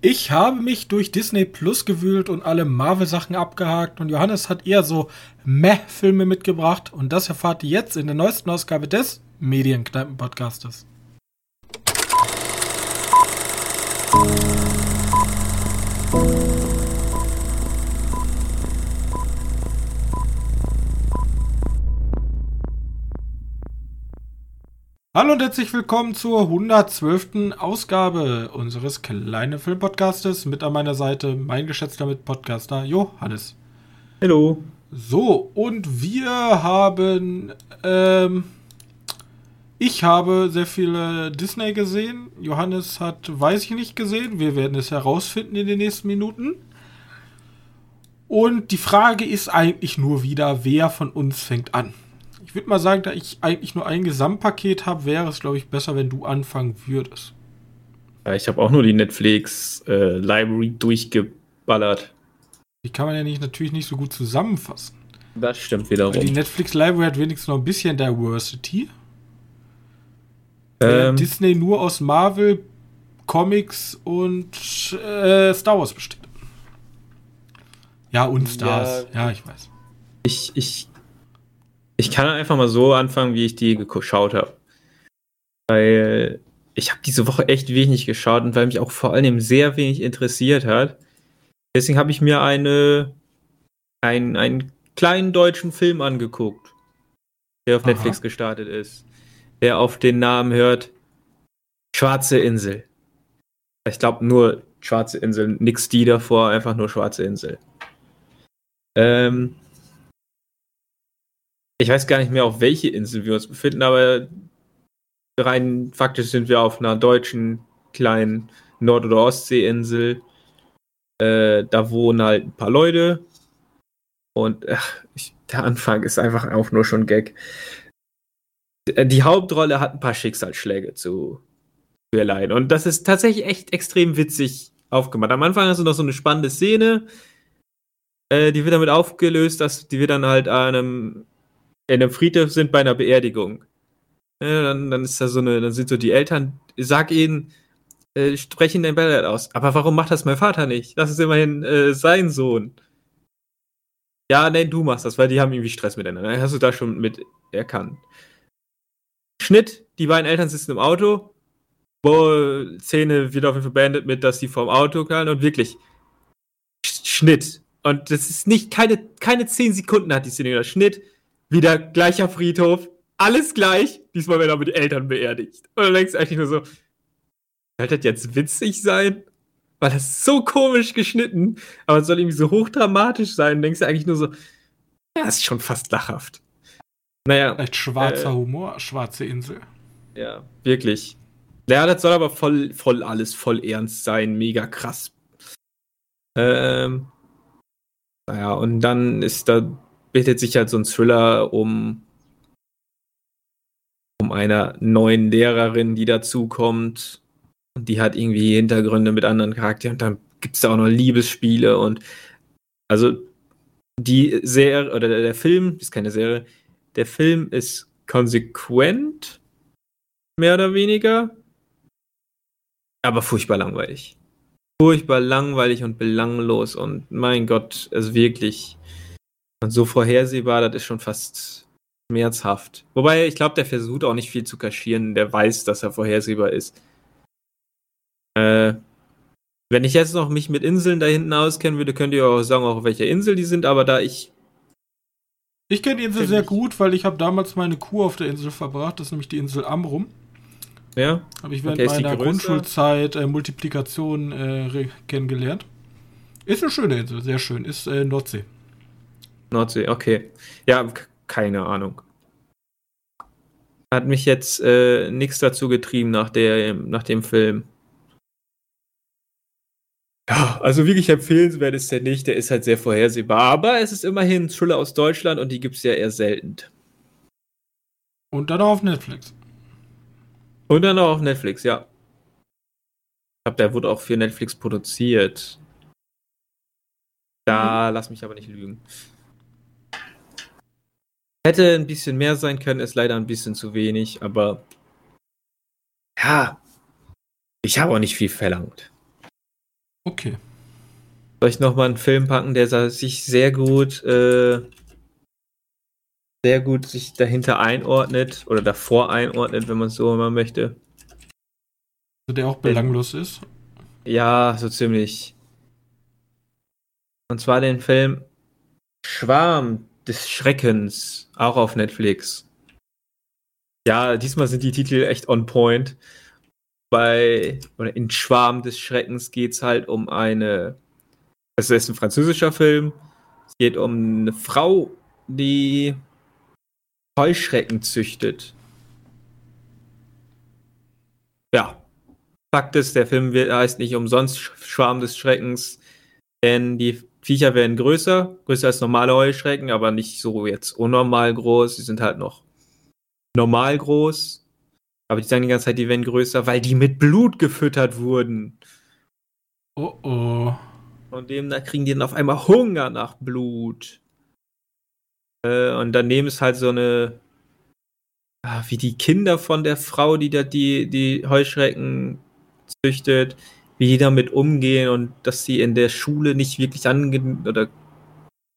Ich habe mich durch Disney Plus gewühlt und alle Marvel-Sachen abgehakt und Johannes hat eher so Meh-Filme mitgebracht und das erfahrt ihr jetzt in der neuesten Ausgabe des Medienkneipen-Podcastes. Hallo und herzlich willkommen zur 112. Ausgabe unseres kleinen Filmpodcastes. Mit an meiner Seite mein geschätzter Mitpodcaster Johannes. Hallo. So, und wir haben, ähm, ich habe sehr viele Disney gesehen. Johannes hat, weiß ich nicht, gesehen. Wir werden es herausfinden in den nächsten Minuten. Und die Frage ist eigentlich nur wieder, wer von uns fängt an? Ich würde mal sagen, da ich eigentlich nur ein Gesamtpaket habe, wäre es, glaube ich, besser, wenn du anfangen würdest. Ja, ich habe auch nur die Netflix äh, Library durchgeballert. Die kann man ja nicht, natürlich nicht so gut zusammenfassen. Das stimmt wiederum. Weil die Netflix Library hat wenigstens noch ein bisschen Diversity. Ähm, Disney nur aus Marvel, Comics und äh, Star Wars besteht. Ja, und Stars. Ja, ja ich weiß. Ich, ich ich kann einfach mal so anfangen, wie ich die geschaut habe. Weil ich habe diese Woche echt wenig geschaut und weil mich auch vor allem sehr wenig interessiert hat. Deswegen habe ich mir eine, ein, einen kleinen deutschen Film angeguckt, der auf Aha. Netflix gestartet ist. Der auf den Namen hört Schwarze Insel. Ich glaube nur Schwarze Insel, nix die davor, einfach nur Schwarze Insel. Ähm, ich weiß gar nicht mehr, auf welche Insel wir uns befinden, aber rein faktisch sind wir auf einer deutschen kleinen Nord- oder Ostseeinsel. Äh, da wohnen halt ein paar Leute. Und ach, ich, der Anfang ist einfach auch nur schon Gag. Die Hauptrolle hat ein paar Schicksalsschläge zu, zu erleiden. Und das ist tatsächlich echt extrem witzig aufgemacht. Am Anfang hast du noch so eine spannende Szene. Äh, die wird damit aufgelöst, dass die wird dann halt einem in einem Friedhof sind bei einer Beerdigung. Ja, dann, dann ist da so eine, dann sind so die Eltern, sag ihnen, äh, sprechen den Ballard aus. Aber warum macht das mein Vater nicht? Das ist immerhin äh, sein Sohn. Ja, nein, du machst das, weil die haben irgendwie Stress miteinander. Hast du da schon mit erkannt. Schnitt, die beiden Eltern sitzen im Auto. Wo Szene wird auf jeden Fall beendet mit, dass die vorm Auto knallen und wirklich Schnitt. Und das ist nicht, keine, keine zehn Sekunden hat die Szene. Schnitt, wieder gleicher Friedhof, alles gleich, diesmal werden aber die Eltern beerdigt. Und dann denkst du eigentlich nur so, sollte das jetzt witzig sein? Weil das ist so komisch geschnitten, aber es soll irgendwie so hochdramatisch sein. denkst du eigentlich nur so, ja, ist schon fast lachhaft. Naja. Vielleicht schwarzer äh, Humor, schwarze Insel. Ja, wirklich. Ja, das soll aber voll, voll alles voll ernst sein, mega krass. Ähm, naja, und dann ist da bildet sich halt so ein Thriller um, um einer neuen Lehrerin, die dazukommt. Und die hat irgendwie Hintergründe mit anderen Charakteren. Und dann gibt es da auch noch Liebesspiele und also die Serie oder der Film ist keine Serie. Der Film ist konsequent, mehr oder weniger, aber furchtbar langweilig. Furchtbar langweilig und belanglos und mein Gott, also wirklich und so vorhersehbar, das ist schon fast schmerzhaft. Wobei, ich glaube, der versucht auch nicht viel zu kaschieren. Der weiß, dass er vorhersehbar ist. Äh, wenn ich jetzt noch mich mit Inseln da hinten auskennen würde, könnt ihr auch sagen, auf welcher Insel die sind, aber da ich. Ich kenne die Insel sehr gut, weil ich habe damals meine Kur auf der Insel verbracht. Das ist nämlich die Insel Amrum. Ja. Habe ich während okay, meiner Grundschulzeit äh, Multiplikation äh, kennengelernt. Ist eine schöne Insel, sehr schön. Ist äh, Nordsee. Nordsee, okay. Ja, keine Ahnung. Hat mich jetzt äh, nichts dazu getrieben nach, der, nach dem Film. Ja, also wirklich empfehlenswert ist der nicht. Der ist halt sehr vorhersehbar. Aber es ist immerhin ein Thriller aus Deutschland und die gibt es ja eher selten. Und dann auch auf Netflix. Und dann auch auf Netflix, ja. Ich glaube, der wurde auch für Netflix produziert. Da mhm. lass mich aber nicht lügen. Hätte ein bisschen mehr sein können, ist leider ein bisschen zu wenig, aber ja, ich habe auch nicht viel verlangt. Okay. Soll ich nochmal einen Film packen, der sich sehr gut, äh, sehr gut sich dahinter einordnet oder davor einordnet, wenn man es so immer möchte. Also der auch belanglos ist? Ja, so ziemlich. Und zwar den Film Schwarm des Schreckens, auch auf Netflix. Ja, diesmal sind die Titel echt on point. Bei, oder in Schwarm des Schreckens geht es halt um eine, es ist ein französischer Film, es geht um eine Frau, die Heuschrecken züchtet. Ja, Fakt ist, der Film heißt nicht umsonst Schwarm des Schreckens, denn die Viecher werden größer, größer als normale Heuschrecken, aber nicht so jetzt unnormal groß. Sie sind halt noch normal groß. Aber die sagen die ganze Zeit, die werden größer, weil die mit Blut gefüttert wurden. Oh oh. Und demnach kriegen die dann auf einmal Hunger nach Blut. Äh, und daneben ist halt so eine. Ah, wie die Kinder von der Frau, die da die, die Heuschrecken züchtet, wie die damit umgehen und dass sie in der Schule nicht wirklich ange oder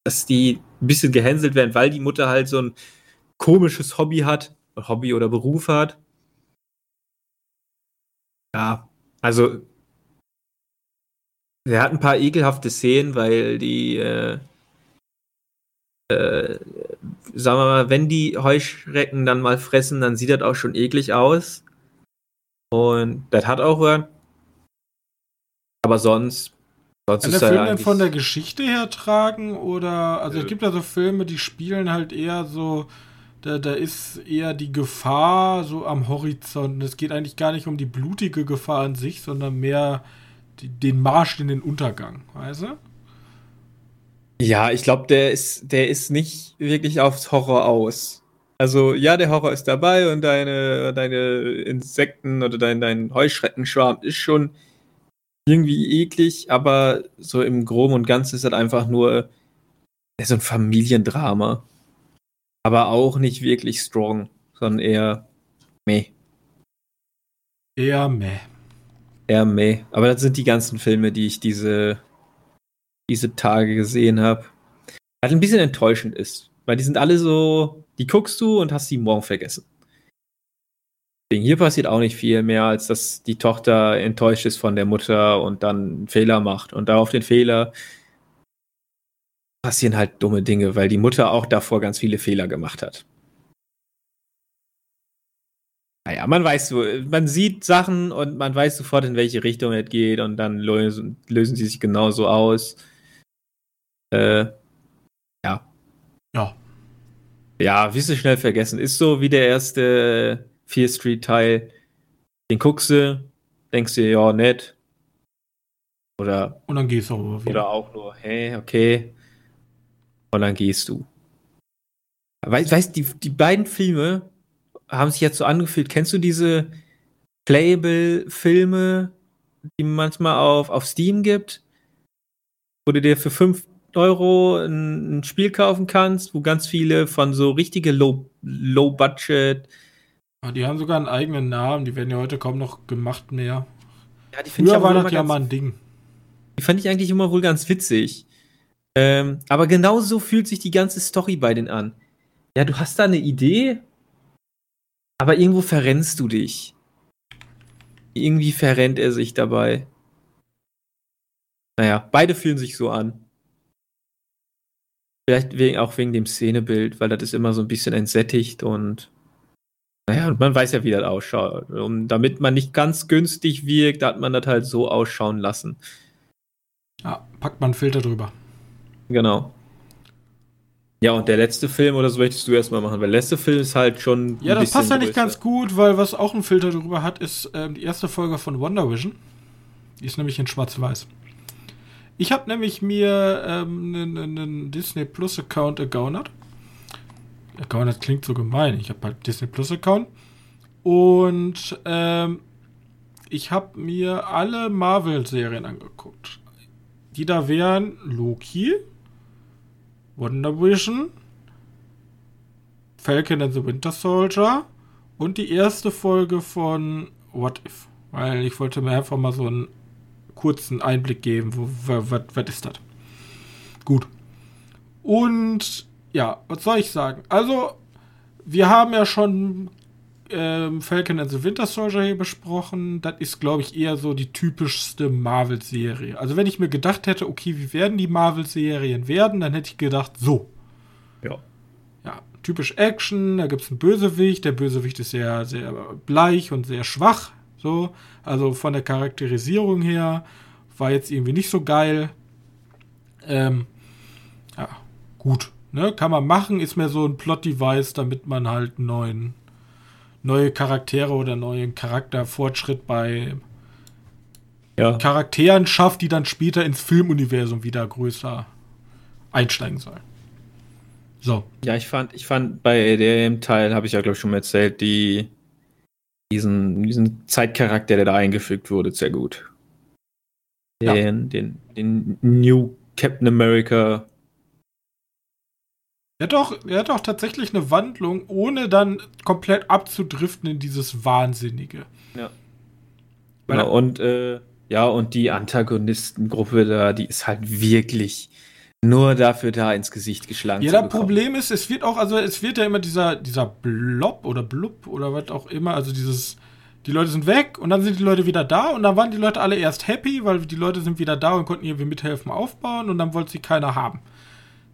dass die ein bisschen gehänselt werden, weil die Mutter halt so ein komisches Hobby hat, Hobby oder Beruf hat. Ja, also er hat ein paar ekelhafte Szenen, weil die, äh, äh, sagen wir mal, wenn die Heuschrecken dann mal fressen, dann sieht das auch schon eklig aus. Und das hat auch. Aber sonst. sonst Kann der Film denn von der Geschichte her tragen? Oder, also äh, es gibt ja so Filme, die spielen halt eher so, da, da ist eher die Gefahr so am Horizont. Es geht eigentlich gar nicht um die blutige Gefahr an sich, sondern mehr die, den Marsch in den Untergang, weißt du? Ja, ich glaube, der ist, der ist nicht wirklich aufs Horror aus. Also, ja, der Horror ist dabei und deine, deine Insekten oder dein, dein Heuschreckenschwarm ist schon irgendwie eklig, aber so im Groben und Ganzen ist das einfach nur so ein Familiendrama. Aber auch nicht wirklich strong, sondern eher meh. Eher meh. Eher meh. Aber das sind die ganzen Filme, die ich diese, diese Tage gesehen habe. Was ein bisschen enttäuschend ist. Weil die sind alle so, die guckst du und hast sie morgen vergessen. Hier passiert auch nicht viel mehr, als dass die Tochter enttäuscht ist von der Mutter und dann einen Fehler macht. Und darauf den Fehler passieren halt dumme Dinge, weil die Mutter auch davor ganz viele Fehler gemacht hat. Naja, man weiß so, man sieht Sachen und man weiß sofort, in welche Richtung es geht und dann lösen, lösen sie sich genauso aus. Äh, ja. Ja. Ja, wirst du schnell vergessen. Ist so wie der erste Fear Street Teil. Den guckst du, denkst dir, ja, nett. Oder. Und dann gehst du auch wieder. Oder auch nur, hey, okay. Und dann gehst du. Weißt du, die, die beiden Filme haben sich jetzt so angefühlt. Kennst du diese Playable-Filme, die manchmal auf, auf Steam gibt? Wo du dir für 5 Euro ein, ein, Spiel kaufen kannst, wo ganz viele von so richtige Low, Low Budget die haben sogar einen eigenen Namen, die werden ja heute kaum noch gemacht mehr. Ja, die finde ich war das ja mal ein Ding. Die fand ich eigentlich immer wohl ganz witzig. Ähm, aber genau so fühlt sich die ganze Story bei denen an. Ja, du hast da eine Idee, aber irgendwo verrennst du dich. Irgendwie verrennt er sich dabei. Naja, beide fühlen sich so an. Vielleicht wegen, auch wegen dem Szenebild, weil das ist immer so ein bisschen entsättigt und naja, und man weiß ja, wie das ausschaut. Und damit man nicht ganz günstig wirkt, hat man das halt so ausschauen lassen. Ja, packt man einen Filter drüber. Genau. Ja, und der letzte Film, oder so möchtest du erstmal machen, weil der letzte Film ist halt schon. Ja, das passt ja nicht ganz gut, weil was auch einen Filter drüber hat, ist ähm, die erste Folge von Wonder Vision. Die ist nämlich in Schwarz-Weiß. Ich habe nämlich mir einen ähm, Disney Plus Account ergaunert Account, das klingt so gemein. Ich habe halt Disney Plus Account. Und ähm, ich habe mir alle Marvel-Serien angeguckt. Die da wären Loki, Wonder Vision, Falcon and the Winter Soldier und die erste Folge von What If. Weil ich wollte mir einfach mal so einen kurzen Einblick geben, was ist das? Gut. Und ja, was soll ich sagen? Also, wir haben ja schon ähm, Falcon and the Winter Soldier hier besprochen. Das ist, glaube ich, eher so die typischste Marvel-Serie. Also, wenn ich mir gedacht hätte, okay, wie werden die Marvel-Serien werden, dann hätte ich gedacht, so. Ja. Ja, typisch Action, da gibt es einen Bösewicht. Der Bösewicht ist sehr, sehr bleich und sehr schwach. So, also von der Charakterisierung her war jetzt irgendwie nicht so geil. Ähm, ja, gut. Ne, kann man machen, ist mehr so ein Plot-Device, damit man halt neuen, neue Charaktere oder neuen Charakterfortschritt bei Ja. Charakteren schafft, die dann später ins Filmuniversum wieder größer einsteigen sollen. So. Ja, ich fand, ich fand bei dem Teil, habe ich ja glaube ich schon mal erzählt, die diesen, diesen Zeitcharakter, der da eingefügt wurde, sehr gut. Ja. Den, den, den New Captain America. Er hat doch, er hat doch tatsächlich eine Wandlung, ohne dann komplett abzudriften in dieses Wahnsinnige. Ja. Genau, und äh, ja, und die Antagonistengruppe da, die ist halt wirklich nur dafür da ins Gesicht geschlagen Ja, zu das. Problem ist, es wird auch, also es wird ja immer dieser, dieser Blob oder Blub oder was auch immer, also dieses, die Leute sind weg und dann sind die Leute wieder da und dann waren die Leute alle erst happy, weil die Leute sind wieder da und konnten irgendwie mithelfen aufbauen und dann wollte sie keiner haben.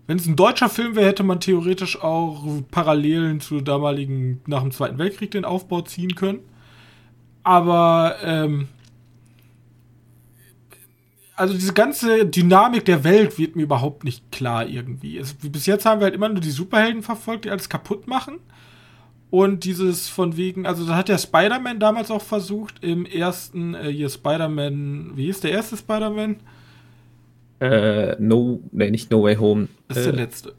Wenn es ein deutscher Film wäre, hätte man theoretisch auch Parallelen zu damaligen, nach dem Zweiten Weltkrieg den Aufbau ziehen können. Aber, ähm, also diese ganze Dynamik der Welt wird mir überhaupt nicht klar irgendwie. Es, bis jetzt haben wir halt immer nur die Superhelden verfolgt, die alles kaputt machen. Und dieses von wegen, also da hat der Spider-Man damals auch versucht, im ersten, äh, hier Spider-Man, wie hieß der erste Spider-Man? Äh, no, nee, nicht No Way Home. Das ist äh, der letzte.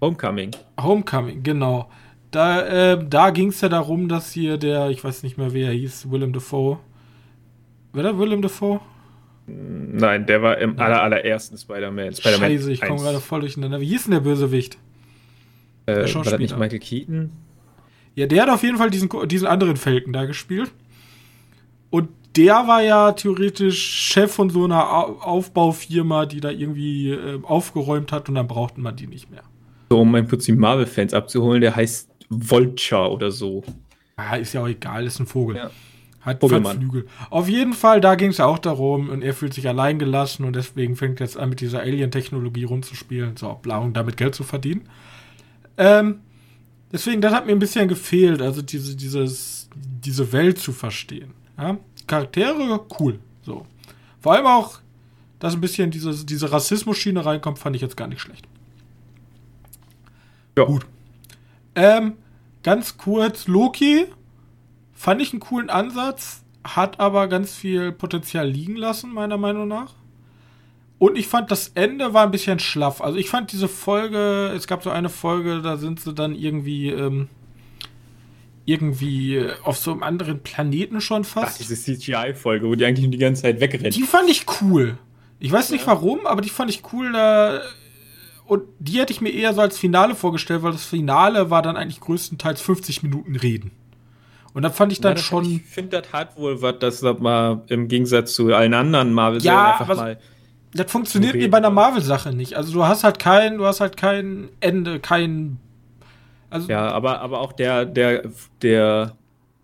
Homecoming. Homecoming, genau. Da, äh, da ging es ja darum, dass hier der, ich weiß nicht mehr, wer er hieß, Willem Dafoe. Wer der Willem Dafoe? Nein, der war im aller, allerersten Spider-Man. Spider Scheiße, ich komme gerade voll durcheinander. Wie hieß denn der Bösewicht? Äh, war Schauspieler. das nicht Michael Keaton? Ja, der hat auf jeden Fall diesen, diesen anderen Falcon da gespielt. Und der war ja theoretisch Chef von so einer Au- Aufbaufirma, die da irgendwie äh, aufgeräumt hat und dann brauchten man die nicht mehr. So, um ein Prinzip Marvel-Fans abzuholen, der heißt Vulture oder so. Ah, ist ja auch egal, ist ein Vogel. Ja. Hat, hat. Flügel. Auf jeden Fall, da ging es ja auch darum und er fühlt sich allein gelassen und deswegen fängt er jetzt an, mit dieser Alien-Technologie rumzuspielen, so, bla, und damit Geld zu verdienen. Ähm, deswegen, das hat mir ein bisschen gefehlt, also diese, dieses, diese Welt zu verstehen. Ja? Charaktere, cool. So. Vor allem auch, dass ein bisschen diese, diese Rassismus-Schiene reinkommt, fand ich jetzt gar nicht schlecht. Ja. Gut. Ähm, ganz kurz, Loki fand ich einen coolen Ansatz, hat aber ganz viel Potenzial liegen lassen, meiner Meinung nach. Und ich fand, das Ende war ein bisschen schlaff. Also ich fand diese Folge, es gab so eine Folge, da sind sie dann irgendwie, ähm, irgendwie auf so einem anderen Planeten schon Ach, fast. diese CGI-Folge, wo die eigentlich nur die ganze Zeit wegrennen. Die fand ich cool. Ich weiß nicht warum, aber die fand ich cool. Da und die hätte ich mir eher so als Finale vorgestellt, weil das Finale war dann eigentlich größtenteils 50 Minuten Reden. Und dann fand ich dann Ja, schon. Ich finde, das hat wohl was, das das mal im Gegensatz zu allen anderen Marvel-Serien Ja, einfach was- mal. Das funktioniert wie bei einer ja. Marvel-Sache nicht. Also du hast halt kein, du hast halt kein Ende, kein. Also Ja, aber, aber auch der, der, der,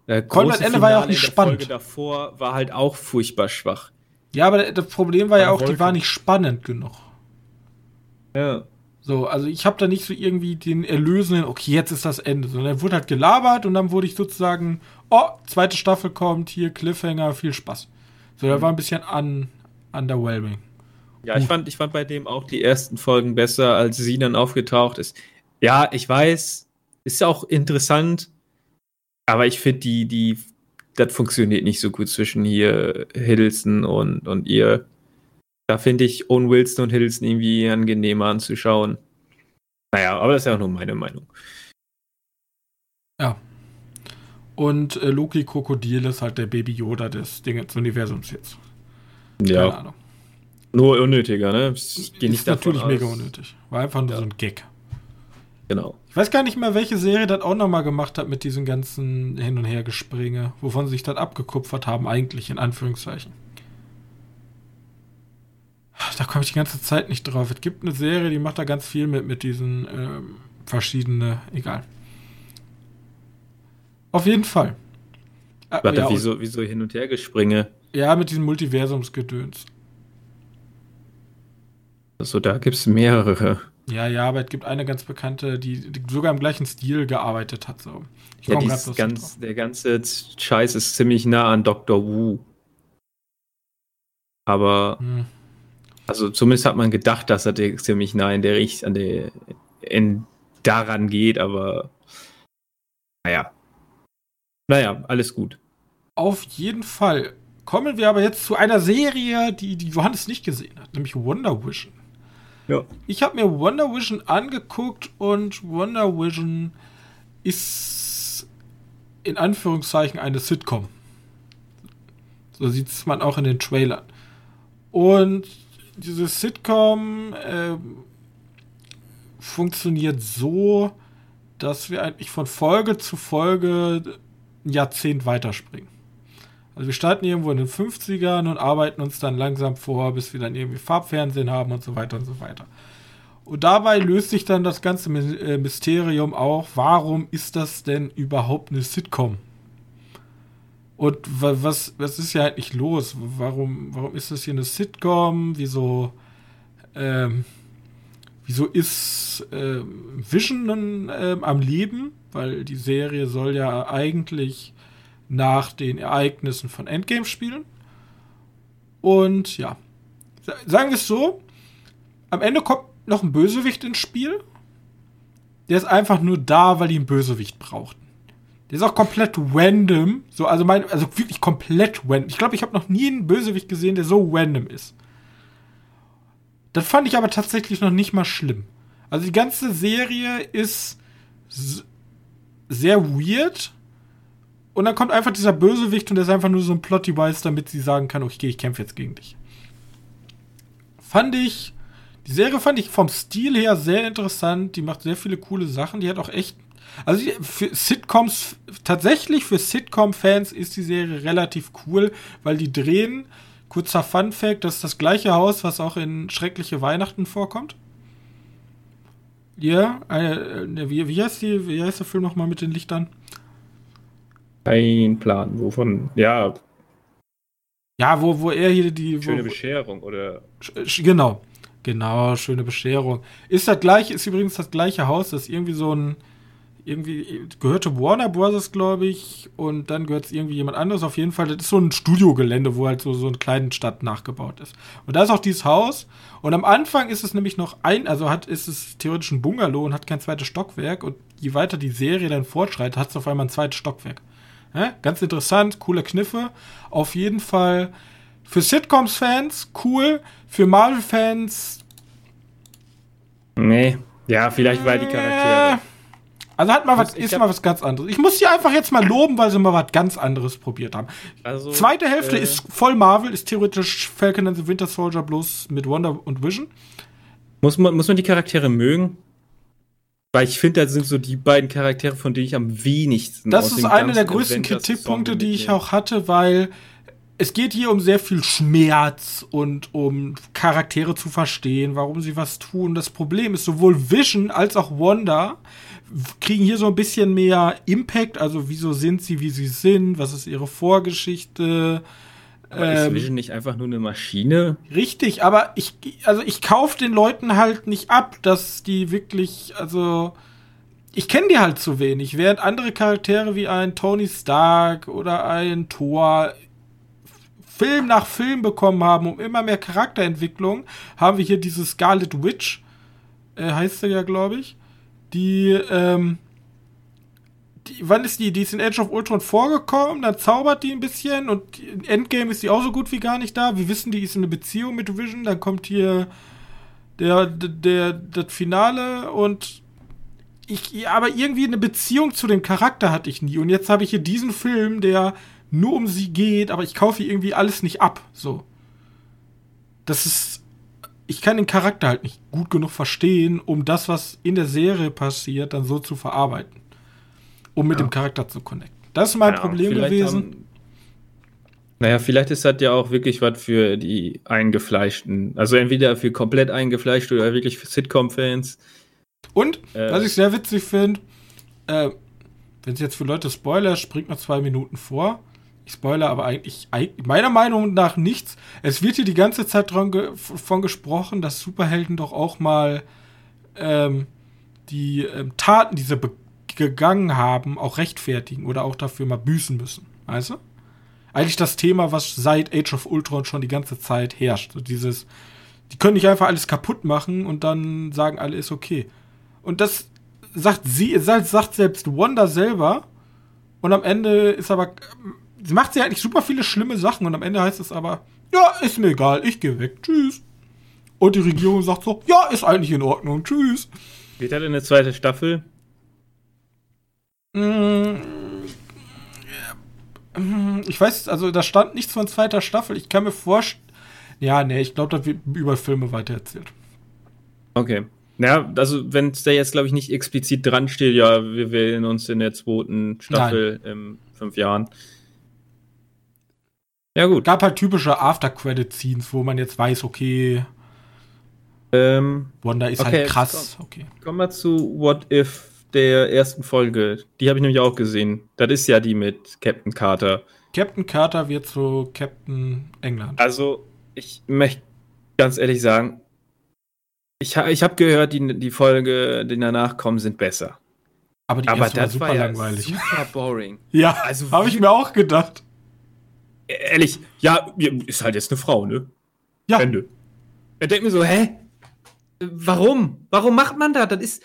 der Konrad große Ende war ja auch Finale nicht spannend. Folge davor war halt auch furchtbar schwach. ja, aber das Problem war ja auch, die war nicht spannend genug. Ja. So, also ich habe da nicht so irgendwie den erlösenden, okay, jetzt ist das Ende, sondern er wurde halt gelabert und dann wurde ich sozusagen, oh, zweite Staffel kommt, hier Cliffhanger, viel Spaß. So, da war ein bisschen un underwhelming. Ja, ich fand, ich fand bei dem auch die ersten Folgen besser, als sie dann aufgetaucht ist. Ja, ich weiß, ist ja auch interessant, aber ich finde, die, die, das funktioniert nicht so gut zwischen hier Hiddleston und, und ihr. Da finde ich Owen Wilson und Hiddleston irgendwie angenehmer anzuschauen. Naja, aber das ist ja auch nur meine Meinung. Ja. Und äh, Loki Krokodil ist halt der Baby Yoda des Dinges Universums jetzt. Keine Ahnung. nur unnötiger, ne? Ich ist natürlich mega unnötig. War einfach nur Ja. so ein Gag. Genau. Ich weiß gar nicht mehr, welche Serie das auch nochmal gemacht hat mit diesen ganzen Hin- und Hergespringe, wovon sie sich das abgekupfert haben, eigentlich, in Anführungszeichen. da komme ich die ganze Zeit nicht drauf. Es gibt eine Serie, die macht da ganz viel mit, mit diesen ähm, verschiedene, egal. Auf jeden Fall. Äh, Warte, ja, wieso, wieso hin und her gespringe? Ja, mit diesem Multiversumsgedöns. Also da gibt es mehrere. Ja, ja, aber es gibt eine ganz bekannte, die, die sogar im gleichen Stil gearbeitet hat. So. Ich ja, ganz, der ganze Scheiß ist ziemlich nah an Dr. Wu. Aber hm. also zumindest hat man gedacht, dass er ziemlich nah in der Richtung, an der in, daran geht, aber naja. Naja, alles gut. Auf jeden Fall. Kommen wir aber jetzt zu einer Serie, die, die Johannes nicht gesehen hat, nämlich Wonder Vision. Ja. Ich habe mir Wonder Vision angeguckt und Wonder Vision ist in Anführungszeichen eine Sitcom. So sieht es man auch in den Trailern. Und diese Sitcom äh, funktioniert so, dass wir eigentlich von Folge zu Folge ein Jahrzehnt weiterspringen. Also wir starten irgendwo in den 50ern und arbeiten uns dann langsam vor, bis wir dann irgendwie Farbfernsehen haben und so weiter und so weiter. Und dabei löst sich dann das ganze äh, Mysterium auch, warum ist das denn überhaupt eine Sitcom? Und was, was ist ja eigentlich los? Warum, warum ist das hier eine Sitcom? Wieso, ähm, wieso ist äh, Vision äh, am Leben? Weil die Serie soll ja eigentlich nach den Ereignissen von Endgame spielen. Und ja, sagen wir es so, am Ende kommt noch ein Bösewicht ins Spiel. Der ist einfach nur da, weil die einen Bösewicht brauchten. Der ist auch komplett random. So, also, mein, also wirklich komplett random. Ich glaube, ich habe noch nie einen Bösewicht gesehen, der so random ist. Das fand ich aber tatsächlich noch nicht mal schlimm. Also die ganze Serie ist sehr weird und dann kommt einfach dieser Bösewicht und der ist einfach nur so ein Plot-Device, damit sie sagen kann, okay, ich kämpfe jetzt gegen dich. Fand ich, die Serie fand ich vom Stil her sehr interessant. Die macht sehr viele coole Sachen. Die hat auch echt, also für Sitcoms, tatsächlich für Sitcom-Fans ist die Serie relativ cool, weil die drehen, kurzer Fun-Fact, das ist das gleiche Haus, was auch in Schreckliche Weihnachten vorkommt. Ja, äh, wie, wie, heißt die, wie heißt der Film nochmal mit den Lichtern? Kein Plan, wovon, ja. Ja, wo, wo er hier die. Schöne wo, Bescherung, oder? Genau, genau, schöne Bescherung. Ist das gleiche, ist übrigens das gleiche Haus, das ist irgendwie so ein. Irgendwie gehörte Warner Bros., glaube ich, und dann gehört es irgendwie jemand anderes. Auf jeden Fall, das ist so ein Studiogelände, wo halt so, so eine kleine Stadt nachgebaut ist. Und da ist auch dieses Haus. Und am Anfang ist es nämlich noch ein, also hat, ist es theoretisch ein Bungalow und hat kein zweites Stockwerk. Und je weiter die Serie dann fortschreitet, hat es auf einmal ein zweites Stockwerk. Ja, ganz interessant, coole Kniffe. Auf jeden Fall für Sitcoms-Fans cool, für Marvel-Fans. Nee, ja, vielleicht weil die Charaktere. Also hat mal was, ist mal was ganz anderes. Ich muss sie einfach jetzt mal loben, weil sie mal was ganz anderes probiert haben. Also, Zweite Hälfte äh, ist voll Marvel, ist theoretisch Falcon and the Winter Soldier bloß mit Wonder und Vision. Muss man, muss man die Charaktere mögen? Weil ich finde, das sind so die beiden Charaktere, von denen ich am wenigsten. Das ist einer der größten Kritikpunkte, die ich auch hatte, weil es geht hier um sehr viel Schmerz und um Charaktere zu verstehen, warum sie was tun. Das Problem ist, sowohl Vision als auch Wanda kriegen hier so ein bisschen mehr Impact. Also, wieso sind sie, wie sie sind? Was ist ihre Vorgeschichte? Aber ist ähm, Vision nicht einfach nur eine Maschine? Richtig, aber ich, also ich kaufe den Leuten halt nicht ab, dass die wirklich, also ich kenne die halt zu wenig, während andere Charaktere wie ein Tony Stark oder ein Thor Film nach Film bekommen haben, um immer mehr Charakterentwicklung, haben wir hier diese Scarlet Witch, äh, heißt sie ja, glaube ich, die, ähm, die, wann ist die? Die ist in Edge of Ultron vorgekommen, dann zaubert die ein bisschen und Endgame ist die auch so gut wie gar nicht da. Wir wissen, die ist in einer Beziehung mit Vision, dann kommt hier der, der, der das Finale und ich, aber irgendwie eine Beziehung zu dem Charakter hatte ich nie. Und jetzt habe ich hier diesen Film, der nur um sie geht, aber ich kaufe irgendwie alles nicht ab. So. Das ist. Ich kann den Charakter halt nicht gut genug verstehen, um das, was in der Serie passiert, dann so zu verarbeiten um mit ja. dem Charakter zu connecten. Das ist mein ja, Problem gewesen. Naja, vielleicht ist das ja auch wirklich was für die Eingefleischten. Also entweder für komplett eingefleischt oder wirklich für Sitcom-Fans. Und, äh, was ich sehr witzig finde, äh, wenn es jetzt für Leute Spoiler, springt noch zwei Minuten vor. Ich spoilere aber eigentlich, meiner Meinung nach nichts. Es wird hier die ganze Zeit davon gesprochen, dass Superhelden doch auch mal ähm, die ähm, Taten, die sie gegangen haben, auch rechtfertigen oder auch dafür mal büßen müssen. Weißt du? Eigentlich das Thema, was seit Age of Ultron schon die ganze Zeit herrscht. So dieses, die können nicht einfach alles kaputt machen und dann sagen alle ist okay. Und das sagt sie, sagt selbst Wanda selber. Und am Ende ist aber, sie macht sie eigentlich super viele schlimme Sachen und am Ende heißt es aber, ja, ist mir egal, ich gehe weg, tschüss. Und die Regierung sagt so, ja, ist eigentlich in Ordnung, tschüss. Wird das in der zweiten Staffel? Mm, ich weiß, also da stand nichts von zweiter Staffel. Ich kann mir vorstellen, ja, nee, ich glaube, da wird über Filme weitererzählt. Okay. Ja, also wenn es da jetzt, glaube ich, nicht explizit dran steht, ja, wir wählen uns in der zweiten Staffel Nein. in fünf Jahren. Ja, gut. Gab halt typische After-Credit-Scenes, wo man jetzt weiß, okay, ähm, Wanda ist okay, halt krass. Komm, okay. Kommen wir zu What If der ersten Folge. Die habe ich nämlich auch gesehen. Das ist ja die mit Captain Carter. Captain Carter wird zu Captain England. Also, ich möchte ganz ehrlich sagen, ich, ich habe gehört, die, die Folge, die danach kommen, sind besser. Aber die Aber erste war super war ja langweilig. Super boring. ja, also habe ich mir auch gedacht. Ehrlich, ja, ist halt jetzt eine Frau, ne? Ja. Ende. Er denkt mir so, hä? Warum? Warum macht man das? Das ist,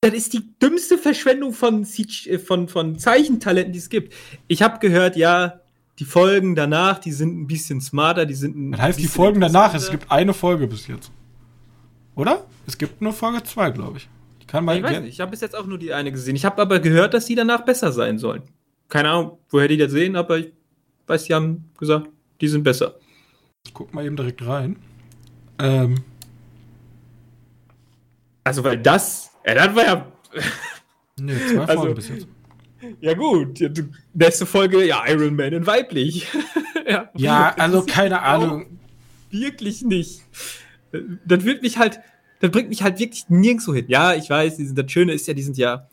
das ist die dümmste Verschwendung von, äh, von, von Zeichentalenten, die es gibt. Ich habe gehört, ja, die Folgen danach, die sind ein bisschen smarter, die sind ein Das heißt, die Folgen danach, es gibt eine Folge bis jetzt. Oder? Es gibt nur Folge 2, glaube ich. Ich kann mal. Ich weiß nicht, ich habe bis jetzt auch nur die eine gesehen. Ich habe aber gehört, dass die danach besser sein sollen. Keine Ahnung, woher die das sehen, aber ich weiß, die haben gesagt, die sind besser. Ich guck mal eben direkt rein. Ähm. Also, weil das, ja, das war ja. Nee, zwei Folgen also, bis jetzt. Ja, gut. Nächste Folge, ja, Iron Man in weiblich. ja, ja also keine Ahnung. Wirklich nicht. Das wird mich halt, das bringt mich halt wirklich nirgendwo hin. Ja, ich weiß, sind, das Schöne ist ja, die sind ja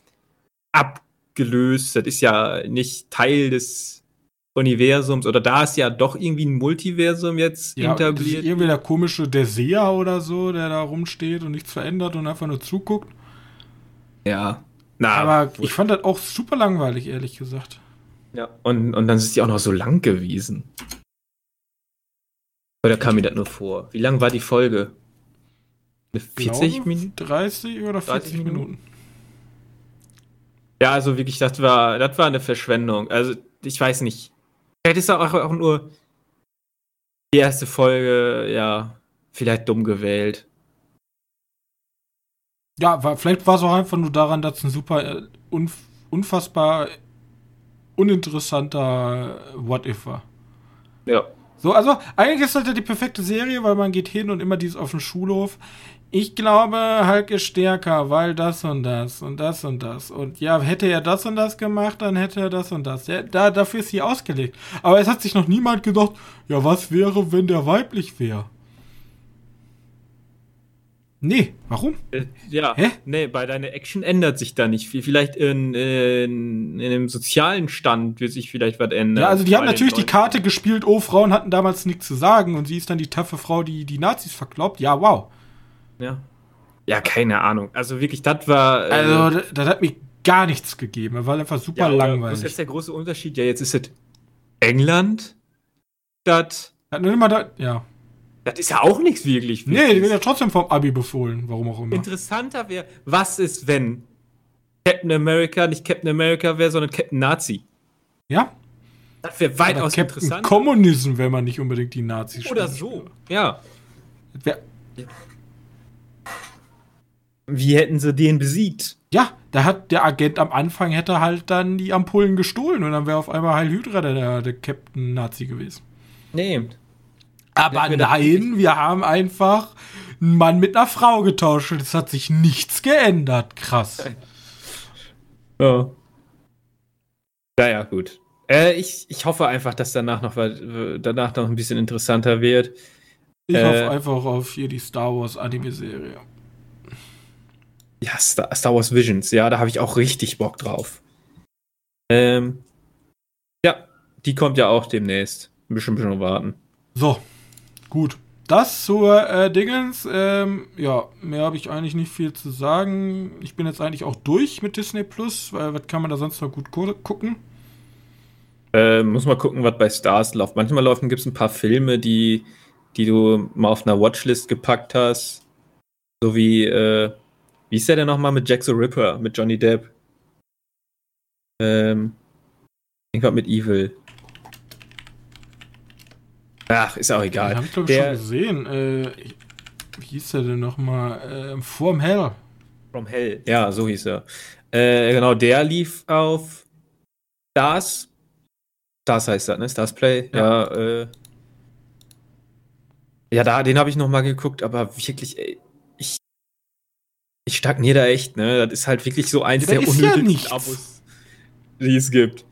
abgelöst. Das ist ja nicht Teil des Universums oder da ist ja doch irgendwie ein Multiversum jetzt ja, etabliert. Irgendwie der komische der Seher oder so, der da rumsteht und nichts verändert und einfach nur zuguckt. Ja. Na, aber ich fand das auch super langweilig, ehrlich gesagt. Ja, und, und dann ist die auch noch so lang gewesen. Oder kam mir das nur vor? Wie lang war die Folge? 40 Minuten? 30 oder 40 30 Minuten. Minuten. Ja, also wirklich, das war, das war eine Verschwendung. Also, ich weiß nicht. Vielleicht ist auch, auch nur die erste Folge, ja, vielleicht dumm gewählt. Ja, war, vielleicht war es auch einfach nur daran, dass es ein super äh, unf unfassbar uninteressanter What-If war. Ja. So, also eigentlich ist das ja die perfekte Serie, weil man geht hin und immer dieses auf den Schulhof ich glaube, Hulk ist stärker, weil das und das und das und das. Und ja, hätte er das und das gemacht, dann hätte er das und das. Ja, da, dafür ist sie ausgelegt. Aber es hat sich noch niemand gedacht, ja, was wäre, wenn der weiblich wäre? Nee, warum? Äh, ja, Hä? nee, bei deiner Action ändert sich da nicht viel. Vielleicht in, in, in dem sozialen Stand wird sich vielleicht was ändern. Ja, also die haben natürlich die Karte gespielt, oh, Frauen hatten damals nichts zu sagen und sie ist dann die taffe Frau, die die Nazis verkloppt. Ja, wow. Ja. Ja, keine Ahnung. Also wirklich, das war. Äh, also, das, das, hat mir gar nichts gegeben. Das war einfach super ja, langweilig. Das ist jetzt der große Unterschied. Ja, jetzt ist es England. Das. Hat nur immer da, ja. Das ist ja auch nichts wirklich. Nee, die wird ja trotzdem vom Abi befohlen, warum auch immer. Interessanter wäre, was ist, wenn Captain America nicht Captain America wäre, sondern Captain Nazi? Ja. Das wäre weitaus Captain interessanter. Kommunismus, wenn man nicht unbedingt die Nazis Oder so, ja. Wär, wie hätten sie den besiegt? Ja, da hat der Agent am Anfang hätte halt dann die Ampullen gestohlen und dann wäre auf einmal Heil Hydra der, der Captain Nazi gewesen. Nee. Aber nein, wir haben einfach einen Mann mit einer Frau getauscht. Es hat sich nichts geändert. Krass. Ja. Naja, gut. Äh, ich, ich hoffe einfach, dass danach noch, danach noch ein bisschen interessanter wird. Ich äh, hoffe einfach auf hier die Star Wars Anime-Serie. Ja, Star, Star, Wars Visions, ja, da habe ich auch richtig Bock drauf. Ähm, ja, die kommt ja auch demnächst. Ein bisschen, bisschen warten. So, gut. Das zur äh, Dingens. Ähm, ja, mehr habe ich eigentlich nicht viel zu sagen. Ich bin jetzt eigentlich auch durch mit Disney Plus, weil was kann man da sonst noch gut gucken? Äh, muss mal gucken, was bei Stars läuft. Manchmal laufen gibt es ein paar Filme, die, die du mal auf einer Watchlist gepackt hast. So wie, äh, wie ist der denn nochmal mit Jack the Ripper, mit Johnny Depp? Ähm, irgendwas mit Evil. Ach, ist auch egal. Den hab ich glaube schon gesehen. Äh, wie hieß der denn nochmal? Äh, From Hell. From Hell, ja, so hieß er. Äh, genau, der lief auf Stars. Stars heißt das, ne? Stars Play. Ja, ja, äh, ja da, den habe ich nochmal geguckt, aber wirklich, ey, ich, ich stagniere da echt, ne? Das ist halt wirklich so eins der unnötigsten ja Abos, die es gibt.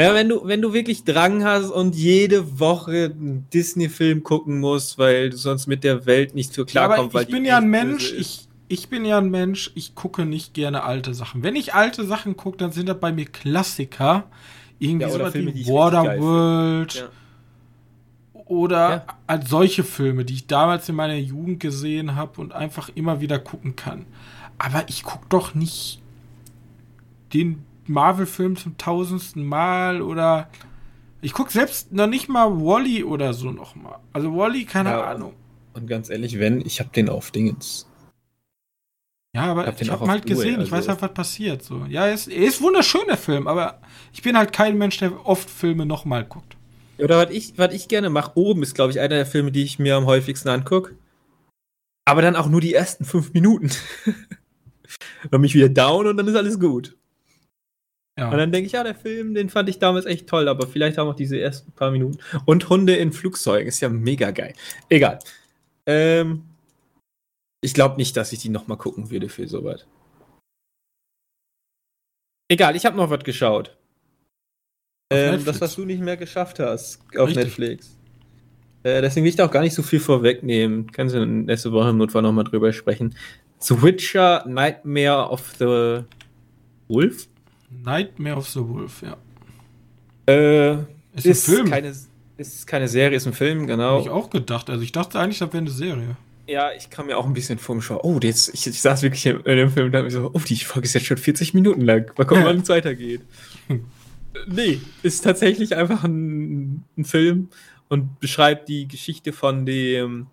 Ja, wenn du, wenn du wirklich Drang hast und jede Woche einen Disney-Film gucken musst, weil du sonst mit der Welt nicht so klarkommst. Ja, ich bin ja ein Mensch, ich, ich bin ja ein Mensch, ich gucke nicht gerne alte Sachen. Wenn ich alte Sachen gucke, dann sind das bei mir Klassiker. Irgendwie ja, so wie Waterworld. Ja. Oder ja. als solche Filme, die ich damals in meiner Jugend gesehen habe und einfach immer wieder gucken kann. Aber ich gucke doch nicht den Marvel-Film zum tausendsten Mal oder ich gucke selbst noch nicht mal Wally oder so noch mal. Also Wally, keine ja, Ahnung. Und ganz ehrlich, wenn, ich habe den auf Dingens. Ja, aber ich habe hab halt gesehen, also ich weiß halt, was passiert. So. Ja, er ist, er ist wunderschön, der Film, aber ich bin halt kein Mensch, der oft Filme nochmal guckt. Oder was ich, was ich gerne mache, oben ist, glaube ich, einer der Filme, die ich mir am häufigsten angucke. Aber dann auch nur die ersten fünf Minuten. dann mich wieder down und dann ist alles gut. Ja. Und dann denke ich, ja, der Film, den fand ich damals echt toll, aber vielleicht auch noch diese ersten paar Minuten. Und Hunde in Flugzeugen ist ja mega geil. Egal. Ähm, ich glaube nicht, dass ich die nochmal gucken würde für sowas. Egal, ich habe noch was geschaut. Ähm, das, was du nicht mehr geschafft hast auf Richtig. Netflix. Äh, deswegen will ich da auch gar nicht so viel vorwegnehmen. Kannst du nächste Woche im Notfall nochmal drüber sprechen. The Witcher Nightmare of the Wolf? Nightmare of the Wolf, ja. Äh, ist, ist ein Film. Keine, ist keine Serie, ist ein Film, genau. Hab ich auch gedacht. Also ich dachte eigentlich, das wäre eine Serie. Ja, ich kam mir auch ein bisschen vor mir Oh, jetzt, ich, ich saß wirklich in dem Film und dachte mir so, oh, die Folge ist jetzt schon 40 Minuten lang. Mal gucken, wann es weitergeht. nee, ist tatsächlich einfach ein, ein, Film und beschreibt die Geschichte von dem,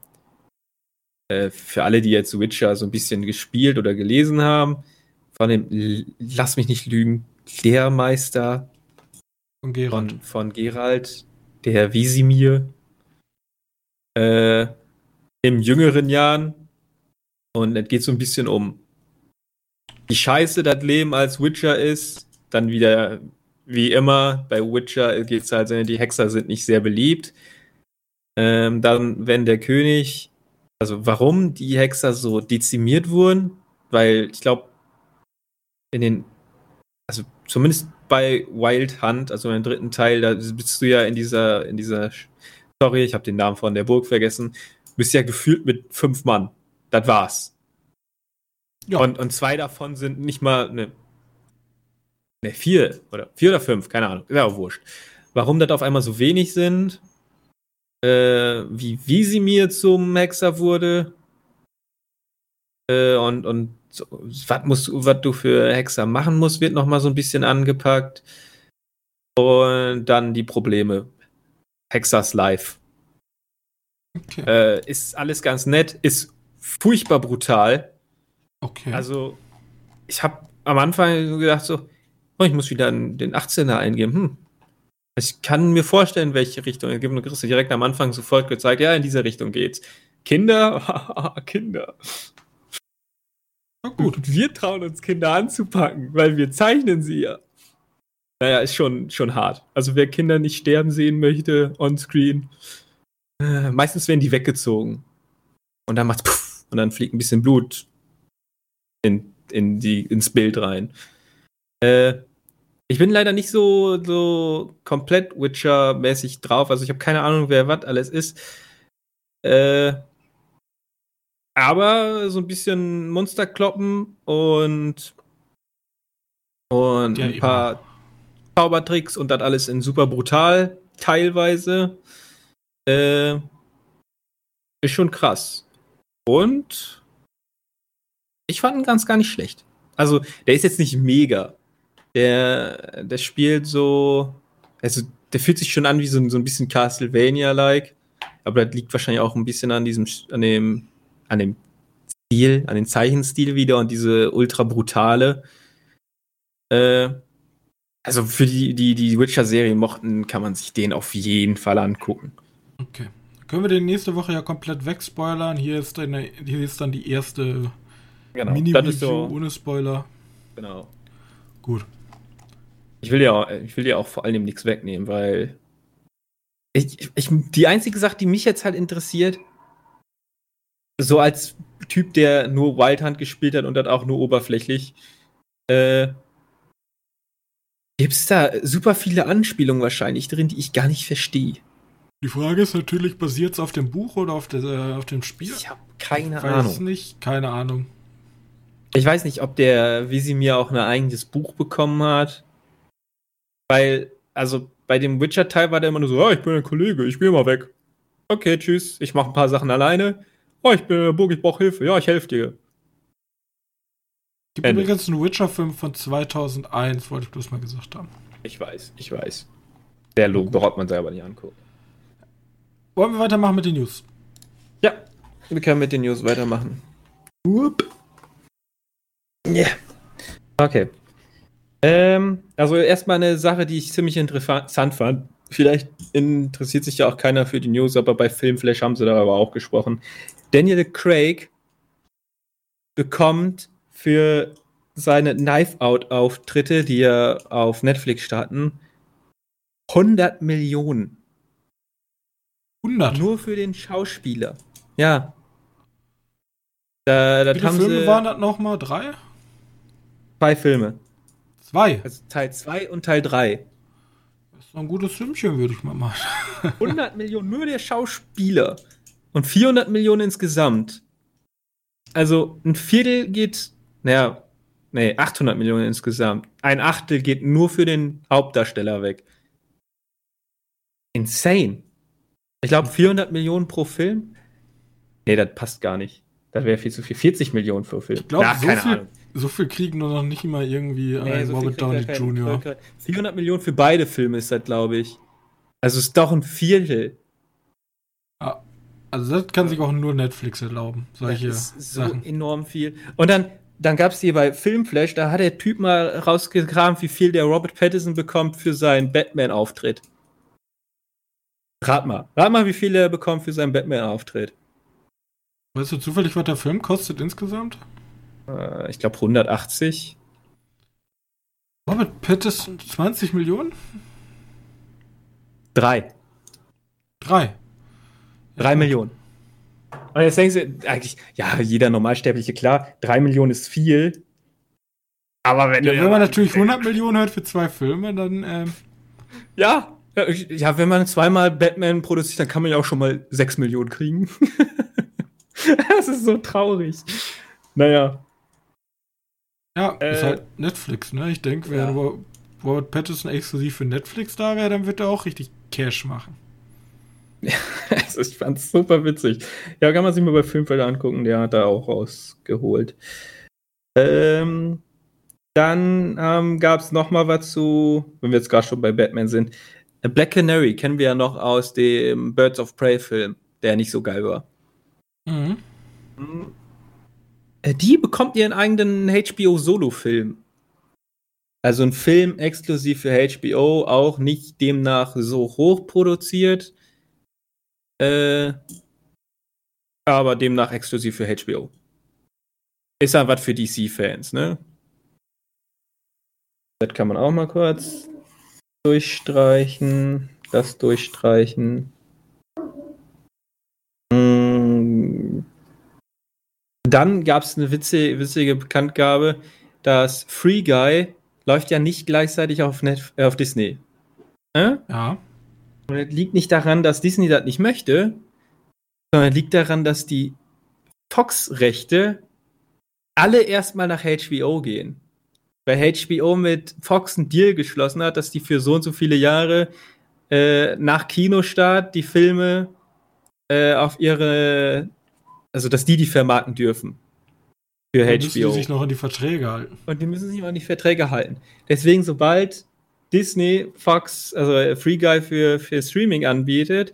äh, für alle, die jetzt Witcher so ein bisschen gespielt oder gelesen haben, von dem, lass mich nicht lügen, Lehrmeister von Geralt, von, von Geralt der Wisimir, äh, im jüngeren Jahren. Und es geht so ein bisschen um wie scheiße das Leben als Witcher ist. Dann wieder, wie immer, bei Witcher geht es halt, die Hexer sind nicht sehr beliebt. Ähm, dann, wenn der König, also warum die Hexer so dezimiert wurden, weil ich glaube, in den, also zumindest bei Wild Hunt, also im dritten Teil, da bist du ja in dieser, in dieser Story, ich habe den Namen von der Burg vergessen, bist ja gefühlt mit fünf Mann. Das war's. Ja. Und, und zwei davon sind nicht mal ne, ne, vier oder vier oder fünf, keine Ahnung, ist ja auch wurscht. Warum das auf einmal so wenig sind, äh, wie, wie sie mir zum Hexer wurde äh, und, und so, was, musst, was du für Hexer machen musst, wird nochmal so ein bisschen angepackt. Und dann die Probleme. Hexers Life. Okay. Äh, ist alles ganz nett, ist furchtbar brutal. Okay. Also, ich habe am Anfang gedacht so, oh, ich muss wieder den 18er eingeben. Hm. Ich kann mir vorstellen, welche Richtung. Es gibt eine Christi direkt am Anfang sofort gezeigt, ja, in diese Richtung geht's. Kinder, Kinder. Na gut. Wir trauen uns Kinder anzupacken, weil wir zeichnen sie ja. Naja, ist schon, schon hart. Also wer Kinder nicht sterben sehen möchte, on-screen, äh, meistens werden die weggezogen. Und dann macht's puff, und dann fliegt ein bisschen Blut in, in die, ins Bild rein. Äh, Ich bin leider nicht so, so komplett Witcher-mäßig drauf. Also ich habe keine Ahnung, wer was alles ist. Äh, aber so ein bisschen Monster kloppen und, und Ja, ein paar Zaubertricks und das alles in super brutal teilweise. Äh, ist schon krass. Und ich fand ihn ganz gar nicht schlecht. Also, der ist jetzt nicht mega. Der, der spielt so. Also, der fühlt sich schon an wie so, ein- so ein bisschen Castlevania-like. Aber das liegt wahrscheinlich auch ein bisschen an diesem, an dem, an dem Stil, an den Zeichenstil wieder und diese ultra brutale. Äh, also für die, die die Witcher-Serie mochten, kann man sich den auf jeden Fall angucken. Okay. Können wir den nächste Woche ja komplett wegspoilern. Hier ist, dann, hier ist dann die erste Genau. Mini-Review so, ohne Spoiler. genau. Gut. Ich will ja, auch- ich will ja auch vor allem nichts wegnehmen, weil ich, ich, die einzige Sache, die mich jetzt halt interessiert, so als Typ, der nur Wild Hunt gespielt hat und das auch nur oberflächlich, äh, gibt es da super viele Anspielungen wahrscheinlich drin, die ich gar nicht verstehe. Die Frage ist natürlich, basiert es auf dem Buch oder auf, der, äh, auf dem Spiel? Ich habe keine Weiß es Ahnung. nicht, keine Ahnung. Ich weiß nicht, ob der Wisimir auch ein eigenes Buch bekommen hat. Weil, also bei dem Witcher-Teil war der immer nur so, ja, ich bin ein Kollege, ich gehe mal weg. Okay, tschüss, ich mache ein paar Sachen alleine. Oh, ich bin in der Burg, ich brauche Hilfe. Ja, ich helfe dir. Gibt Ende. übrigens einen Witcher-Film von 2001, wollte ich bloß mal gesagt haben. Ich weiß, ich weiß. Der Logo braucht man selber nicht angucken. Wollen wir weitermachen mit den News? Ja, wir können mit den News weitermachen. Whoop. Yeah. Okay. Ähm, also erstmal eine Sache, die ich ziemlich interessant fand. Vielleicht interessiert sich ja auch keiner für die News, aber bei Filmflash haben sie darüber auch gesprochen. Daniel Craig bekommt für seine Knife-Out-Auftritte, die er auf Netflix starten, 100 Millionen. 100. Nur für den Schauspieler. Ja. Da, Wie viele Filme waren das nochmal? Drei? zwei Filme. Zwei. Also Teil 2 und Teil 3. Das ist ein gutes Filmchen, würde ich mal machen. 100 Millionen nur der Schauspieler. Und 400 Millionen insgesamt. Also ein Viertel geht, naja, nee, 800 Millionen insgesamt. Ein Achtel geht nur für den Hauptdarsteller weg. Insane. Ich glaube 400 Millionen pro Film. Nee, das passt gar nicht. Das wäre viel zu viel. 40 Millionen pro Film. Ich glaube, so, viel, so viel kriegen nur noch nicht immer irgendwie Nee, ein so Robert Downey Jr. kein- 400 Millionen für beide Filme ist das, glaube ich. Also ist doch ein Viertel. Also das kann sich auch nur Netflix erlauben, solche das ist so Sachen. enorm viel. Und dann, dann gab es hier bei Filmflash, da hat der Typ mal rausgekramt, wie viel der Robert Pattinson bekommt für seinen Batman-Auftritt. Rat mal. Rat mal, wie viel er bekommt für seinen Batman-Auftritt. Weißt du zufällig, was der Film kostet insgesamt? Äh, ich glaube 180. Robert Pattinson 20 Millionen? Drei. Drei. Drei Millionen. Und jetzt denken sie, eigentlich, ja, jeder Normalsterbliche, klar, drei Millionen ist viel. Aber wenn Ja, wenn man natürlich 100 Millionen hört für zwei Filme, dann ähm, Ja, ja, wenn man zweimal Batman produziert, dann kann man ja auch schon mal 6 Millionen kriegen. das ist so traurig. Naja. ja, ist Äh, halt Netflix, ne? Ich denke, wenn ja. Ro- Robert Pattinson exklusiv für Netflix da wäre, dann wird er auch richtig Cash machen. Also ich fand's super witzig. Ja, kann man sich mal bei Filmfelder angucken, der hat da auch rausgeholt. Ähm, dann ähm, gab es noch mal was zu, wenn wir jetzt gerade schon bei Batman sind. Black Canary kennen wir ja noch aus dem Birds of Prey Film, der nicht so geil war. Mhm. Äh, Die bekommt ihren eigenen HBO-Solo-Film. Also ein Film exklusiv für HBO, auch nicht demnach so hoch produziert. Äh, aber demnach exklusiv für HBO. Ist ja was für DC-Fans, ne? Das kann man auch mal kurz durchstreichen. Das durchstreichen. Mm. Dann gab es eine witzige, witzige Bekanntgabe, dass Free Guy läuft ja nicht gleichzeitig auf, Net äh, auf Disney. Äh? Ja. Und es liegt nicht daran, dass Disney das nicht möchte, sondern liegt daran, dass die Fox-Rechte alle erstmal nach HBO gehen. Weil HBO mit Fox einen Deal geschlossen hat, dass die für so und so viele Jahre äh, nach Kinostart die Filme äh, auf ihre, also dass die die vermarkten dürfen. Für Dann müssen die HBO. sich noch an die Verträge halten. Und die müssen sich auch an die Verträge halten. Deswegen, sobald Disney, Fox, also äh, Free Guy für, für Streaming anbietet,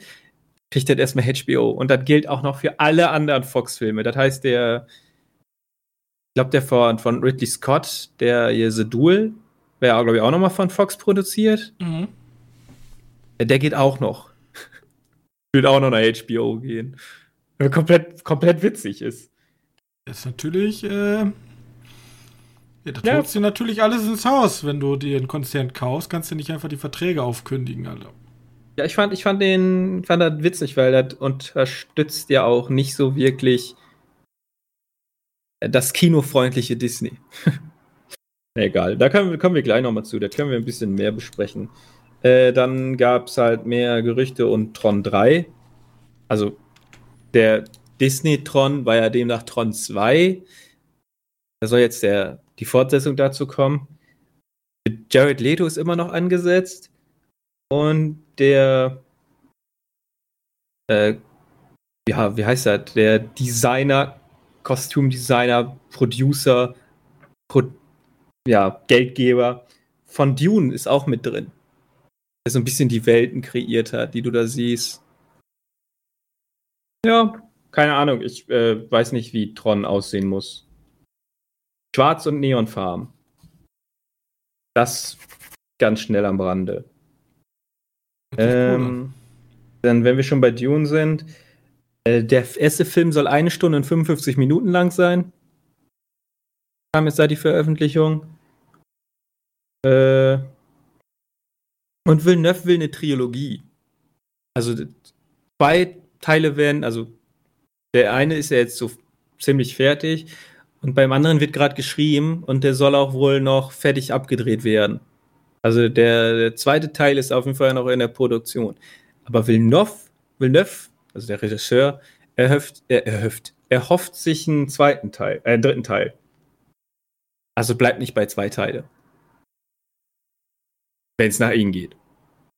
kriegt das erstmal HBO. Und das gilt auch noch für alle anderen Fox-Filme. Das heißt, der, ich glaube, der von, von Ridley Scott, der hier The Duel, wäre, glaube ich, auch nochmal von Fox produziert. Mhm. Der geht auch noch. Wird auch noch nach HBO gehen. Komplett, komplett witzig ist. Das ist natürlich, äh, ja, da Ja. holst dir natürlich alles ins Haus. Wenn du dir einen Konzern kaufst, kannst du nicht einfach die Verträge aufkündigen, Alter. Ja, ich fand, ich fand den, fand das witzig, weil das unterstützt ja auch nicht so wirklich das kinofreundliche Disney. Egal, da können, kommen wir gleich nochmal zu, da können wir ein bisschen mehr besprechen. Äh, dann gab es halt mehr Gerüchte und Tron 3. Also der Disney-Tron war ja demnach Tron 2. Da soll jetzt der, die Fortsetzung dazu kommen. Jared Leto ist immer noch angesetzt. Und der, äh, ja, wie heißt das? Der Designer, Kostümdesigner, Producer, Pro ja, Geldgeber von Dune ist auch mit drin. Der so ein bisschen die Welten kreiert hat, die du da siehst. Ja, keine Ahnung. Ich äh, weiß nicht, wie Tron aussehen muss. Schwarz und Neonfarben. Das ganz schnell am Rande. Ähm, dann, wenn wir schon bei Dune sind, äh, der erste Film soll eine Stunde und 55 Minuten lang sein. Kam jetzt seit die Veröffentlichung. Äh, und Villeneuve will eine Trilogie. Also zwei Teile werden, also der eine ist ja jetzt so ziemlich fertig und beim anderen wird gerade geschrieben und der soll auch wohl noch fertig abgedreht werden. Also der, der zweite Teil ist auf jeden Fall noch in der Produktion. Aber Villeneuve, Villeneuve also der Regisseur, er hofft, er, er hofft, er hofft sich einen zweiten Teil, äh, einen dritten Teil. Also bleibt nicht bei zwei Teile. Wenn es nach ihm geht.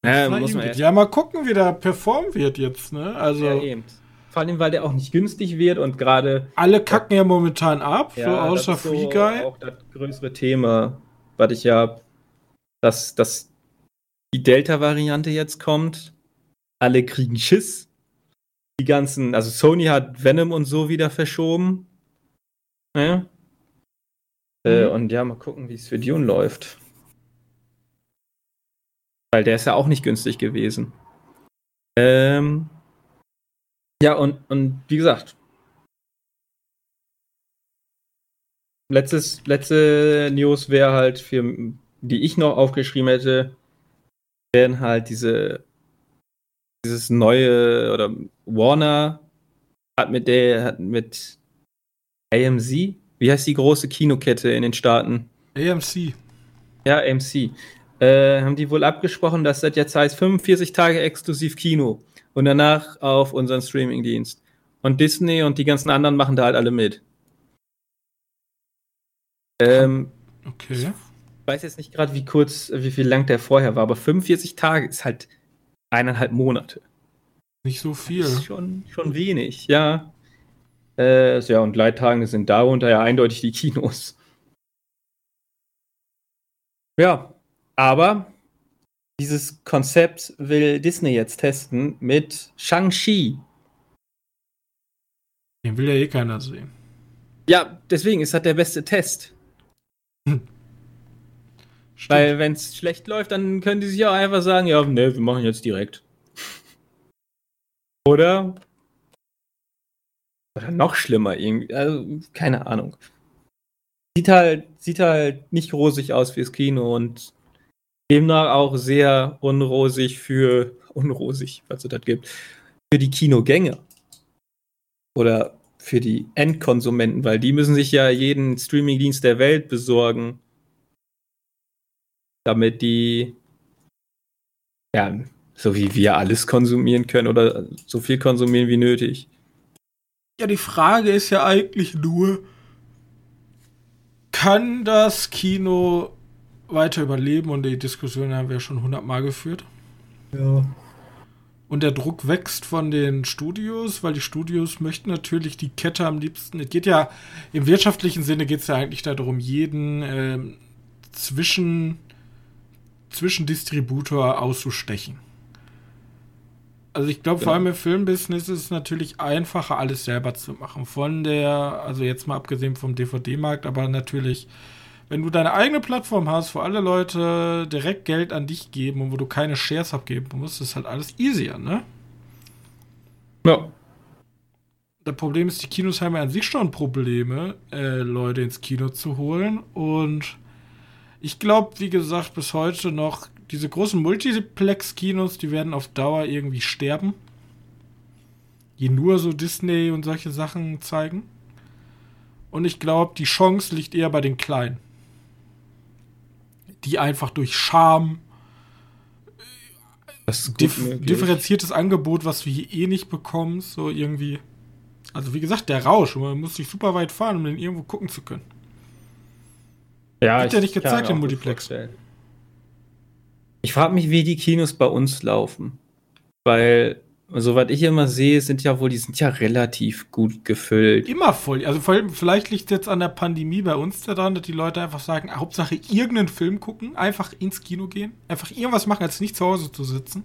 Ja, muss man geht. ja, mal gucken, wie der performen wird jetzt, ne? Also, ja, eben. Vor allem, weil der auch nicht günstig wird und gerade alle kacken ja momentan ab, so Ja, außer das ist Free so Guy. auch das größere Thema, was ich ja, dass, dass die Delta-Variante jetzt kommt. Alle kriegen Schiss. Die ganzen, also Sony hat Venom und so wieder verschoben. Ja. Äh, Mhm. und ja, mal gucken, wie es für Dune läuft. Weil der ist ja auch nicht günstig gewesen. Ähm, ja, und, und wie gesagt, letztes, letzte News wäre halt für, die ich noch aufgeschrieben hätte, wären halt diese, dieses neue oder Warner hat mit der, hat mit AMC, wie heißt die große Kinokette in den Staaten? AMC. Ja, AMC. Äh, haben die wohl abgesprochen, dass das jetzt heißt 45 Tage exklusiv Kino und danach auf unseren Streamingdienst. Und Disney und die ganzen anderen machen da halt alle mit. Ähm, Okay. weiß jetzt nicht gerade, wie kurz, wie viel lang der vorher war, aber 45 Tage ist halt eineinhalb Monate. Nicht so viel. Das ist schon, schon wenig, ja. Äh, ja, und Leittage sind darunter ja eindeutig die Kinos. Ja, aber dieses Konzept will Disney jetzt testen mit Shang-Chi. Den will ja eh keiner sehen. Ja, deswegen ist das der beste Test. Weil, wenn es schlecht läuft, dann können die sich auch einfach sagen: Ja, ne, wir machen jetzt direkt. Oder? Oder noch schlimmer, irgendwie. Also, keine Ahnung. Sieht halt, sieht halt nicht rosig aus fürs Kino und demnach auch sehr unrosig für, unrosig, was es das gibt, für die Kinogänger. Oder für die Endkonsumenten, weil die müssen sich ja jeden Streamingdienst der Welt besorgen. damit die ja, so wie wir alles konsumieren können oder so viel konsumieren wie nötig. Ja, die Frage ist ja eigentlich nur, kann das Kino weiter überleben? Und die Diskussion haben wir schon hundertmal geführt. Ja. Und der Druck wächst von den Studios, weil die Studios möchten natürlich die Kette am liebsten. Es geht ja im wirtschaftlichen Sinne geht es ja eigentlich darum, jeden äh, zwischen Zwischendistributor auszustechen. Also ich glaube, genau. vor allem im Filmbusiness ist es natürlich einfacher, alles selber zu machen. Von der, also jetzt mal abgesehen vom DVD-Markt, aber natürlich, wenn du deine eigene Plattform hast, wo alle Leute direkt Geld an dich geben und wo du keine Shares abgeben musst, ist halt alles easier, ne? Ja. Das Problem ist, die Kinos haben ja an sich schon Probleme, äh, Leute ins Kino zu holen und ich glaube, wie gesagt, bis heute noch, diese großen Multiplex-Kinos, die werden auf Dauer irgendwie sterben. Die nur so Disney und solche Sachen zeigen. Und ich glaube, die Chance liegt eher bei den Kleinen. Die einfach durch Charme, dif differenziertes Angebot, was wir hier eh nicht bekommen, so irgendwie. Also wie gesagt, der Rausch, man muss sich super weit fahren, um den irgendwo gucken zu können. Ja, Wird ja nicht gezeigt im Multiplex. Ich frage mich, wie die Kinos bei uns laufen. Weil, soweit ich immer sehe, sind ja wohl, die sind ja relativ gut gefüllt. Immer voll. Also vielleicht liegt es jetzt an der Pandemie bei uns daran, dass die Leute einfach sagen, Hauptsache irgendeinen Film gucken, einfach ins Kino gehen, einfach irgendwas machen, als nicht zu Hause zu sitzen.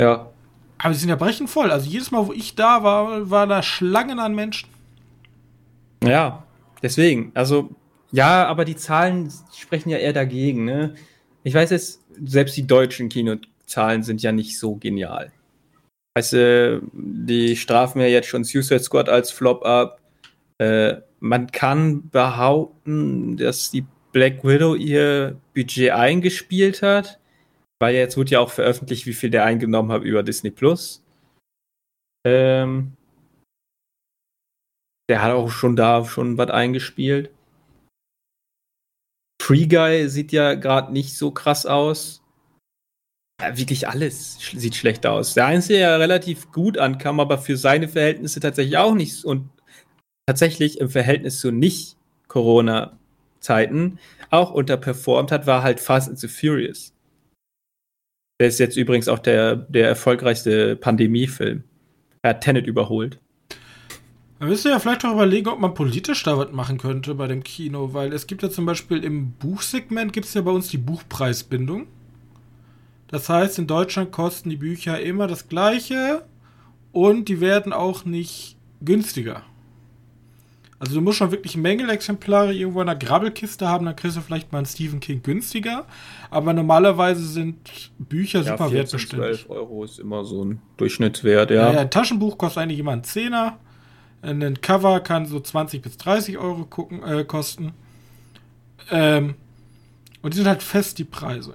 Ja. Aber die sind ja brechend voll. Also jedes Mal, wo ich da war, war da Schlangen an Menschen. Ja, deswegen. Also ja, aber die Zahlen sprechen ja eher dagegen. Ne? Ich weiß jetzt, selbst die deutschen Kinozahlen sind ja nicht so genial. Weißt du, die strafen ja jetzt schon Suicide Squad als Flop ab. Äh, man kann behaupten, dass die Black Widow ihr Budget eingespielt hat, weil jetzt wird ja auch veröffentlicht, wie viel der eingenommen hat über Disney Plus. Ähm, der hat auch schon da schon was eingespielt. Free Guy sieht ja gerade nicht so krass aus. Ja, wirklich alles sieht schlecht aus. Der Einzige, der relativ gut ankam, aber für seine Verhältnisse tatsächlich auch nicht. Und tatsächlich im Verhältnis zu Nicht-Corona-Zeiten auch unterperformt hat, war halt Fast and the Furious. Der ist jetzt übrigens auch der, der erfolgreichste Pandemiefilm. Er hat Tenet überholt. Man müsste ja vielleicht auch überlegen, ob man politisch da was machen könnte bei dem Kino, weil es gibt ja zum Beispiel im Buchsegment gibt es ja bei uns die Buchpreisbindung. Das heißt, in Deutschland kosten die Bücher immer das gleiche und die werden auch nicht günstiger. Also du musst schon wirklich Mängelexemplare irgendwo in der Grabbelkiste haben, dann kriegst du vielleicht mal einen Stephen King günstiger. Aber normalerweise sind Bücher ja, super 14, wertbeständig. 12 Euro ist immer so ein Durchschnittswert, ja. ja. ja ein Taschenbuch kostet eigentlich immer einen Zehner. Ein Cover kann so 20 bis 30 Euro gucken, äh, kosten. Ähm, und die sind halt fest, die Preise.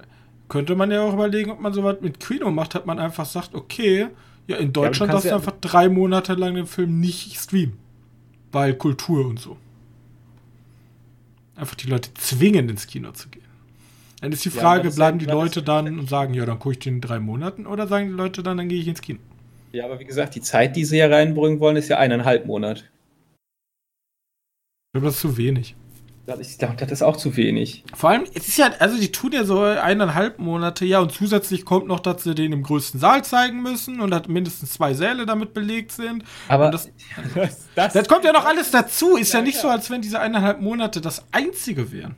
Könnte man ja auch überlegen, ob man sowas mit Kino macht, hat man einfach sagt, okay, ja, in Deutschland ja, darfst du ja einfach drei Monate lang den Film nicht streamen. Weil Kultur und so. Einfach die Leute zwingen, ins Kino zu gehen. Dann ist die Frage, ja, bleiben die Leute dann und sagen, ja, dann gucke ich den in drei Monaten oder sagen die Leute dann, dann gehe ich ins Kino? Ja, aber wie gesagt, die Zeit, die sie ja reinbringen wollen, ist ja eineinhalb Monate. Ich glaube, das ist zu wenig. Ich glaube, das ist auch zu wenig. Vor allem, es ist ja, also die tun ja so eineinhalb Monate, ja, und zusätzlich kommt noch, dass sie den im größten Saal zeigen müssen und dass mindestens zwei Säle damit belegt sind. Aber das, das, das, kommt ja noch alles dazu. Ist ja, ja nicht klar. so, als wenn diese eineinhalb Monate das einzige wären.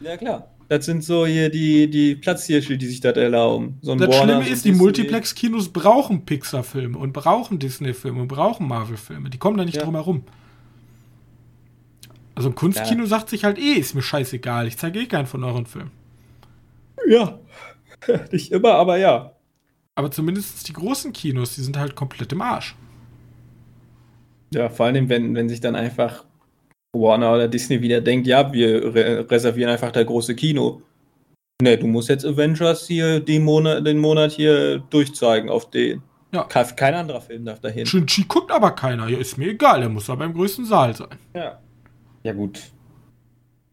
Ja, klar. Das sind so hier die, die Platzhirsche, die sich das erlauben. So das Warner, Schlimme ist, so die Multiplex-Kinos brauchen Pixar-Filme und brauchen Disney-Filme und brauchen Marvel-Filme. Die kommen da nicht ja. drum herum. Also ein Kunstkino ja. sagt sich halt eh, ist mir scheißegal, ich zeige eh keinen von euren Filmen. Ja. nicht immer, aber ja. Aber zumindest die großen Kinos, die sind halt komplett im Arsch. Ja, vor allem, wenn, wenn sich dann einfach Warner oder Disney wieder denkt, ja, wir re reservieren einfach das große Kino. Ne, du musst jetzt Avengers hier den Monat, den Monat hier durchzeigen auf den. Ja. Kein anderer Film darf dahin. Shang-Chi guckt aber keiner. Ja, ist mir egal, der muss aber im größten Saal sein. Ja. Ja, gut.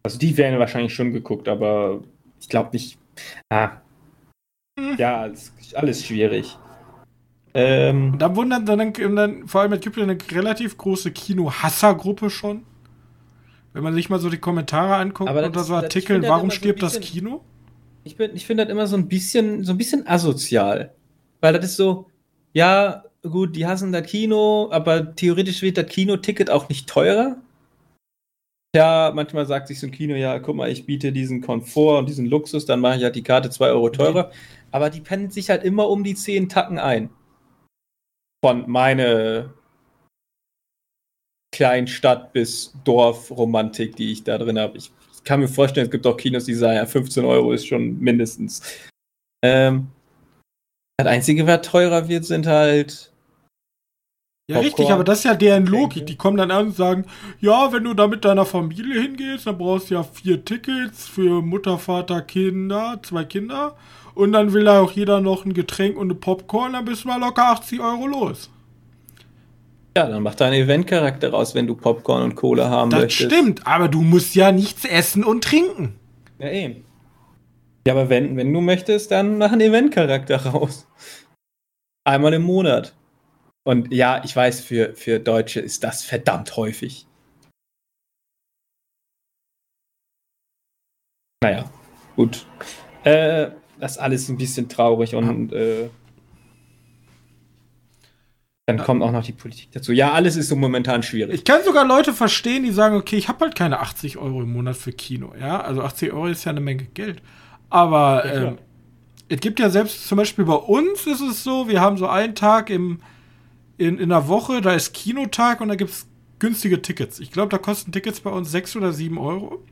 Also die werden wahrscheinlich schon geguckt, aber ich glaube nicht. Ah. Hm. Ja, alles, alles schwierig. Ähm, und dann wundern dann, dann, vor allem, es gibt ja eine relativ große Kino-Hasser-Gruppe schon. Wenn man sich mal so die Kommentare anguckt aber unter so Artikeln, warum stirbt so bisschen, das Kino? Ich, ich finde das immer so ein bisschen, so ein bisschen asozial. Weil das ist so, ja, gut, die hassen das Kino, aber theoretisch wird das Kinoticket auch nicht teurer. Ja, manchmal sagt sich so ein Kino, ja, guck mal, ich biete diesen Komfort und diesen Luxus, dann mache ich halt die Karte 2 Euro teurer. Aber die pennt sich halt immer um die 10 Tacken ein. Von meine Kleinstadt bis Dorf-Romantik, die ich da drin habe. Ich kann mir vorstellen, es gibt auch Kinos, die sagen, ja, 15 Euro ist schon mindestens. Ähm, das Einzige, was teurer wird, sind halt. Ja, Popcorn. richtig, aber das ist ja deren Logik. Die kommen dann an und sagen, ja, wenn du da mit deiner Familie hingehst, dann brauchst du ja vier Tickets für Mutter, Vater, Kinder, zwei Kinder. Und dann will da auch jeder noch ein Getränk und eine Popcorn, dann bist du mal locker 80 Euro los. Ja, dann mach da einen Eventcharakter raus, wenn du Popcorn und Cola haben das möchtest. Das stimmt, aber du musst ja nichts essen und trinken. Ja, eben. Ja, aber wenn, wenn du möchtest, dann mach einen Eventcharakter raus. Einmal im Monat. Und ja, ich weiß, für, für Deutsche ist das verdammt häufig. Naja, gut. Äh, das ist alles ein bisschen traurig und äh, dann kommt auch noch die Politik dazu. Ja, alles ist so momentan schwierig. Ich kann sogar Leute verstehen, die sagen, okay, ich habe halt keine 80 Euro im Monat für Kino. Ja, also 80 Euro ist ja eine Menge Geld. Aber ja, ähm, es gibt ja selbst zum Beispiel bei uns ist es so, wir haben so einen Tag im, in, in der Woche, da ist Kinotag und da gibt es günstige Tickets. Ich glaube, da kosten Tickets bei uns 6 oder 7 Euro.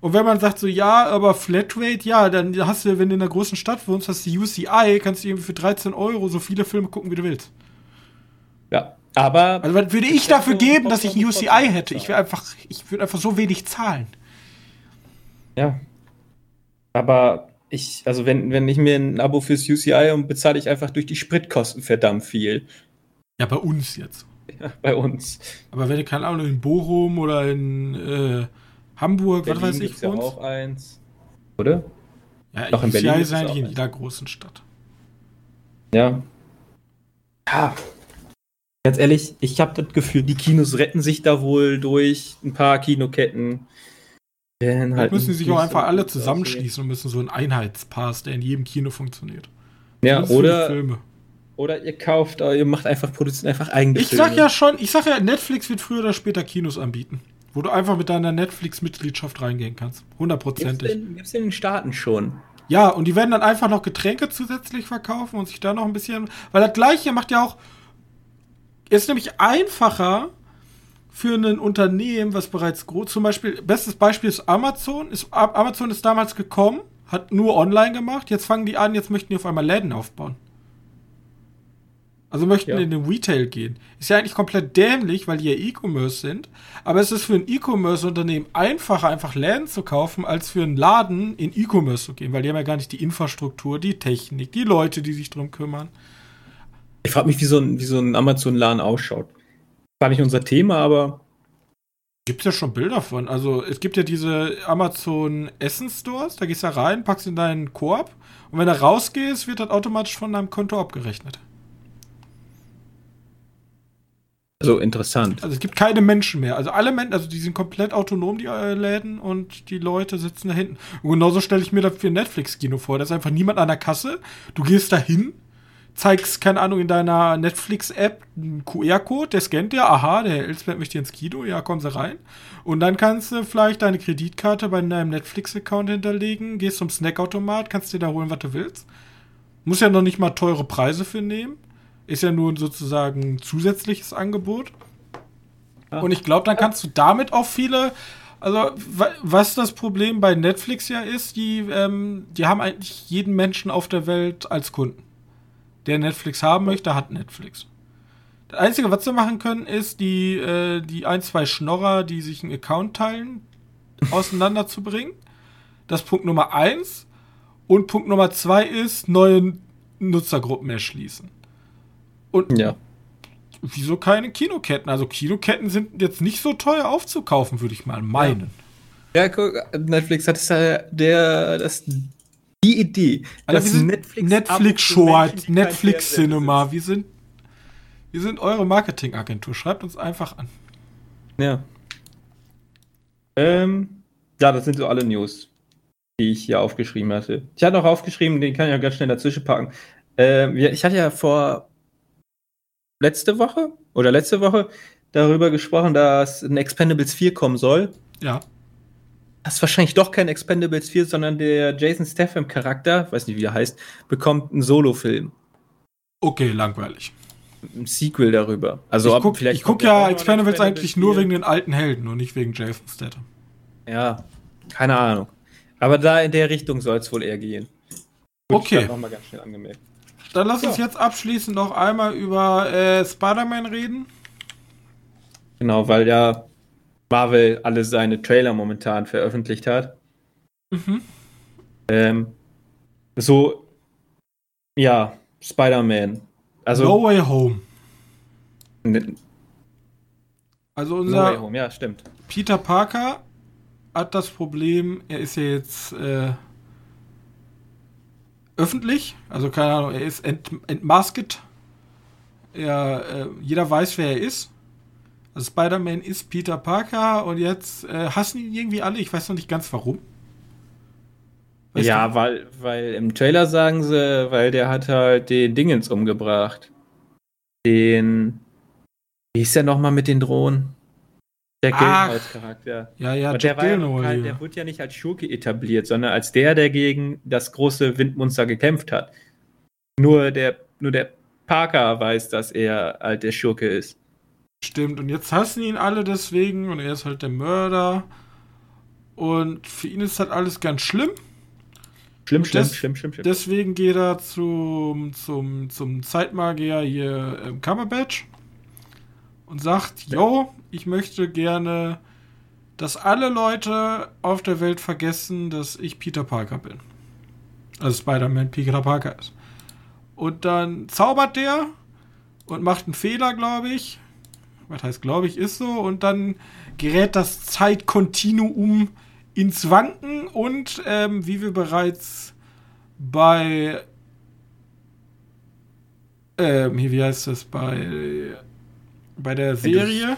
Und wenn man sagt so, ja, aber Flatrate, ja, dann hast du, wenn du in einer großen Stadt wohnst, hast du UCI, kannst du irgendwie für 13 Euro so viele Filme gucken, wie du willst. Ja, aber. Also was würde ich dafür geben, dass ich ein UCI hätte? Ich würde einfach, ich würde einfach so wenig zahlen. Ja, aber ich, also wenn, wenn ich mir ein Abo fürs UCI und bezahle ich einfach durch die Spritkosten verdammt viel. Ja, bei uns jetzt. Ja, bei uns. Aber wenn du, keine Ahnung, in Bochum oder in äh, Hamburg, Berlin was weiß ich, ja auch eins. Oder? Ja, Doch in Berlin ist eigentlich in jeder großen Stadt. Ja. Ja. Ganz ehrlich, ich habe das Gefühl, die Kinos retten sich da wohl durch ein paar Kinoketten dann halt müssen sie sich auch einfach alle zusammenschließen und müssen so einen Einheitspass, der in jedem Kino funktioniert. Ja, oder, oder ihr kauft, ihr macht einfach, produziert einfach eigene Ich Filme. sag ja schon, ich sag ja, Netflix wird früher oder später Kinos anbieten. Wo du einfach mit deiner Netflix-Mitgliedschaft reingehen kannst. Hundertprozentig. Gibt's, gibt's in den Staaten schon. Ja, und die werden dann einfach noch Getränke zusätzlich verkaufen und sich da noch ein bisschen. Weil das gleiche macht ja auch. Ist nämlich einfacher, für ein Unternehmen, was bereits groß, zum Beispiel, bestes Beispiel ist Amazon. Ist, Amazon ist damals gekommen, hat nur online gemacht, jetzt fangen die an, jetzt möchten die auf einmal Läden aufbauen. Also möchten ja. in den Retail gehen. Ist ja eigentlich komplett dämlich, weil die ja E-Commerce sind. Aber es ist für ein E-Commerce-Unternehmen einfacher, einfach Läden zu kaufen, als für einen Laden in E-Commerce zu gehen, weil die haben ja gar nicht die Infrastruktur, die Technik, die Leute, die sich drum kümmern. Ich frage mich, wie so ein, wie so ein Amazon-Laden ausschaut. War nicht unser Thema, aber. Gibt es ja schon Bilder von. Also es gibt ja diese Amazon Essen Stores, da gehst du rein, packst in deinen Korb und wenn du rausgehst, wird das automatisch von deinem Konto abgerechnet. So interessant. Also es gibt keine Menschen mehr. Also alle Menschen, also die sind komplett autonom, die äh, Läden, und die Leute sitzen da hinten. Und genauso stelle ich mir das für Netflix-Kino vor. Da ist einfach niemand an der Kasse. Du gehst da hin, zeigst, keine Ahnung, in deiner Netflix-App einen QR-Code, der scannt dir, aha, der Elsbert möchte ins Kino, ja, kommen Sie rein. Und dann kannst du vielleicht deine Kreditkarte bei deinem Netflix-Account hinterlegen, gehst zum Snackautomat, kannst dir da holen, was du willst. Muss ja noch nicht mal teure Preise für nehmen. Ist ja nur sozusagen zusätzliches Angebot. Ja. Und ich glaube, dann kannst du damit auch viele also, was das Problem bei Netflix ja ist, die, ähm, die haben eigentlich jeden Menschen auf der Welt als Kunden der Netflix haben möchte, hat Netflix. Das Einzige, was wir machen können, ist, die, äh, die ein, zwei Schnorrer, die sich einen Account teilen, auseinanderzubringen. Das ist Punkt Nummer eins. Und Punkt Nummer zwei ist, neue Nutzergruppen erschließen. Und ja. wieso keine Kinoketten? Also Kinoketten sind jetzt nicht so teuer aufzukaufen, würde ich mal meinen. Ja, guck, Netflix hat es ja der, das, die Idee. Alter, das Netflix, Netflix Short, Netflix Cinema. Wir sind, wir sind eure Marketingagentur. Schreibt uns einfach an. Ja. Ähm, ja, das sind so alle News, die ich hier aufgeschrieben hatte. Ich hatte noch aufgeschrieben, den kann ich ja ganz schnell dazwischen packen. Ähm, ich hatte ja vor letzte Woche oder letzte Woche darüber gesprochen, dass ein Expendables 4 kommen soll. Ja. Das ist wahrscheinlich doch kein Expendables 4, sondern der Jason Statham Charakter, weiß nicht wie er heißt, bekommt einen Solo-Film. Okay, langweilig. Ein Sequel darüber. Also ich gucke vielleicht guck kommt ja Expendables eigentlich nur 4. wegen den alten Helden und nicht wegen Jason Statham. Ja, keine Ahnung. Aber da in der Richtung soll es wohl eher gehen. Okay. Nochmal ganz schnell angemerkt. Dann lass Ja. uns jetzt abschließend noch einmal über äh, Spider-Man reden. Genau, weil ja Marvel alle seine Trailer momentan veröffentlicht hat. Mhm. Ähm, so, ja, Spider-Man. Also, no Way Home. ne- Also No unser Way Home, ja, stimmt. Peter Parker hat das Problem, er ist ja jetzt äh, öffentlich, also keine Ahnung, er ist ent, entmasked. Er, äh, jeder weiß, wer er ist. Also Spider-Man ist Peter Parker und jetzt äh, hassen ihn irgendwie alle. Ich weiß noch nicht ganz warum. Weißt ja, du? weil, weil im Trailer sagen sie, weil der hat halt den Dingens umgebracht. Den. Wie hieß der nochmal mit den Drohnen? Der Ach. Gildenholz-Charakter. Ja, ja, der, war ja kein, der wurde ja nicht als Schurke etabliert, sondern als der, der gegen das große Windmonster gekämpft hat. Nur der, nur der Parker weiß, dass er halt der Schurke ist. Stimmt, und jetzt hassen ihn alle deswegen und er ist halt der Mörder. Und für ihn ist das alles ganz schlimm. Schlimm, schlimm, Das- schlimm, schlimm, schlimm. Deswegen geht er zum, zum, zum Zeitmagier hier ähm, Cumberbatch und sagt, yo, ich möchte gerne, dass alle Leute auf der Welt vergessen, dass ich Peter Parker bin. Also Spider-Man Peter Parker ist. Und dann zaubert der und macht einen Fehler, glaube ich. Was heißt, glaube ich, ist so. Und dann gerät das Zeitkontinuum ins Wanken und ähm, wie wir bereits bei ähm, wie heißt das, bei bei der Serie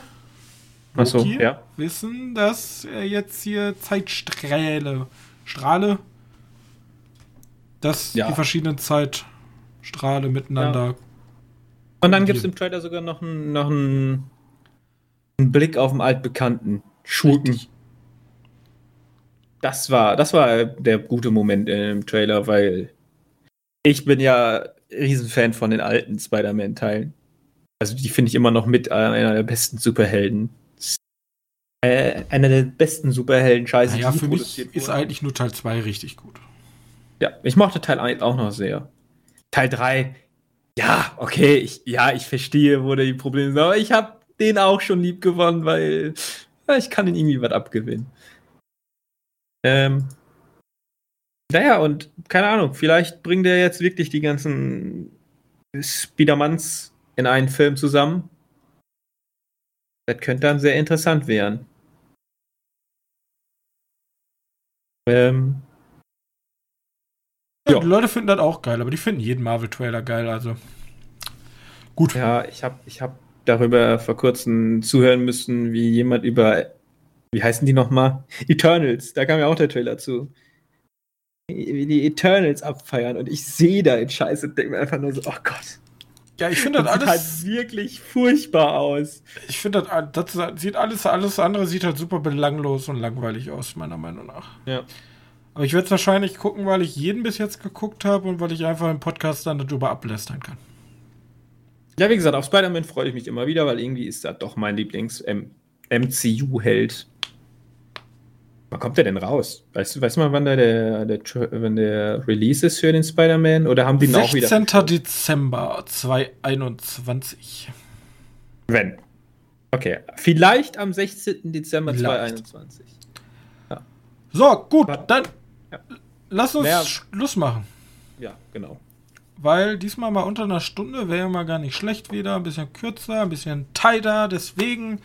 Achso, ja. wissen, dass er jetzt hier Zeitsträhle, Strahle, dass Ja. die verschiedenen Zeitstrahle miteinander. Und dann gibt es im Trailer sogar noch einen, noch einen, einen Blick auf den altbekannten Schurken. Richtig. Das war, das war der gute Moment im Trailer, weil ich bin ja Riesenfan von den alten Spider-Man-Teilen. Also die finde ich immer noch mit einer der besten Superhelden. Äh, einer der besten Superhelden-Scheiße, Naja, für mich ist eigentlich nur Teil 2 richtig gut. Ja, ich mochte Teil 1 auch noch sehr. Teil 3, ja, okay, ich, ja, ich verstehe, wo die Probleme sind, aber ich habe den auch schon lieb gewonnen, weil ja, ich kann ihn irgendwie was abgewinnen. Ähm, naja, und keine Ahnung, vielleicht bringt er jetzt wirklich die ganzen Spidermans in einen Film zusammen. Das könnte dann sehr interessant werden. Ähm, Ja, Ja. Die Leute finden das auch geil, aber die finden jeden Marvel-Trailer geil, also. Gut. Ja, ich habe ich hab darüber vor kurzem zuhören müssen, wie jemand über, wie heißen die nochmal? Eternals, da kam ja auch der Trailer zu. Wie die Eternals abfeiern und ich sehe da den Scheiß und denke mir einfach nur so, oh Gott. Ja, ich finde Das das sieht alles. halt wirklich furchtbar aus. Ich finde das, das sieht alles, alles andere sieht halt super belanglos und langweilig aus, meiner Meinung nach. Ja. Aber ich werde es wahrscheinlich gucken, weil ich jeden bis jetzt geguckt habe und weil ich einfach im Podcast dann darüber ablästern kann. Ja, wie gesagt, auf Spider-Man freue ich mich immer wieder, weil irgendwie ist das doch mein Lieblings-MCU-Held. Wann kommt der denn raus? Weißt du, weiß mal, wann der, der, der, wenn der Release ist für den Spider-Man? Oder haben die ihn auch wieder? 16. Dezember 2021. Wenn. Okay, vielleicht am 16. Dezember Vielleicht. 2021. So, gut, dann Ja. lass uns Mehr- Schluss machen. Ja, genau. Weil diesmal mal unter einer Stunde wäre ja mal gar nicht schlecht wieder. Ein bisschen kürzer, ein bisschen tighter. Deswegen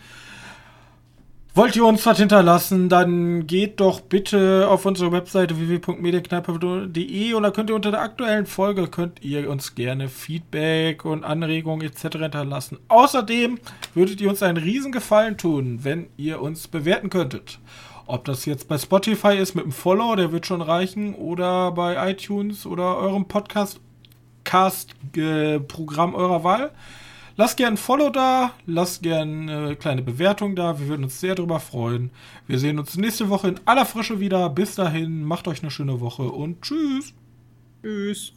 Wollt ihr uns was hinterlassen, dann geht doch bitte auf unsere Webseite www.medienkneipe.de und da könnt ihr unter der aktuellen Folge könnt ihr uns gerne Feedback und Anregungen etc. hinterlassen. Außerdem würdet ihr uns einen riesen Gefallen tun, wenn ihr uns bewerten könntet. Ob das jetzt bei Spotify ist mit einem Follow, der wird schon reichen, oder bei iTunes oder eurem Podcast-Programm eurer Wahl. Lasst gerne ein Follow da, lasst gerne eine kleine Bewertung da. Wir würden uns sehr darüber freuen. Wir sehen uns nächste Woche in aller Frische wieder. Bis dahin, macht euch eine schöne Woche und tschüss. Tschüss.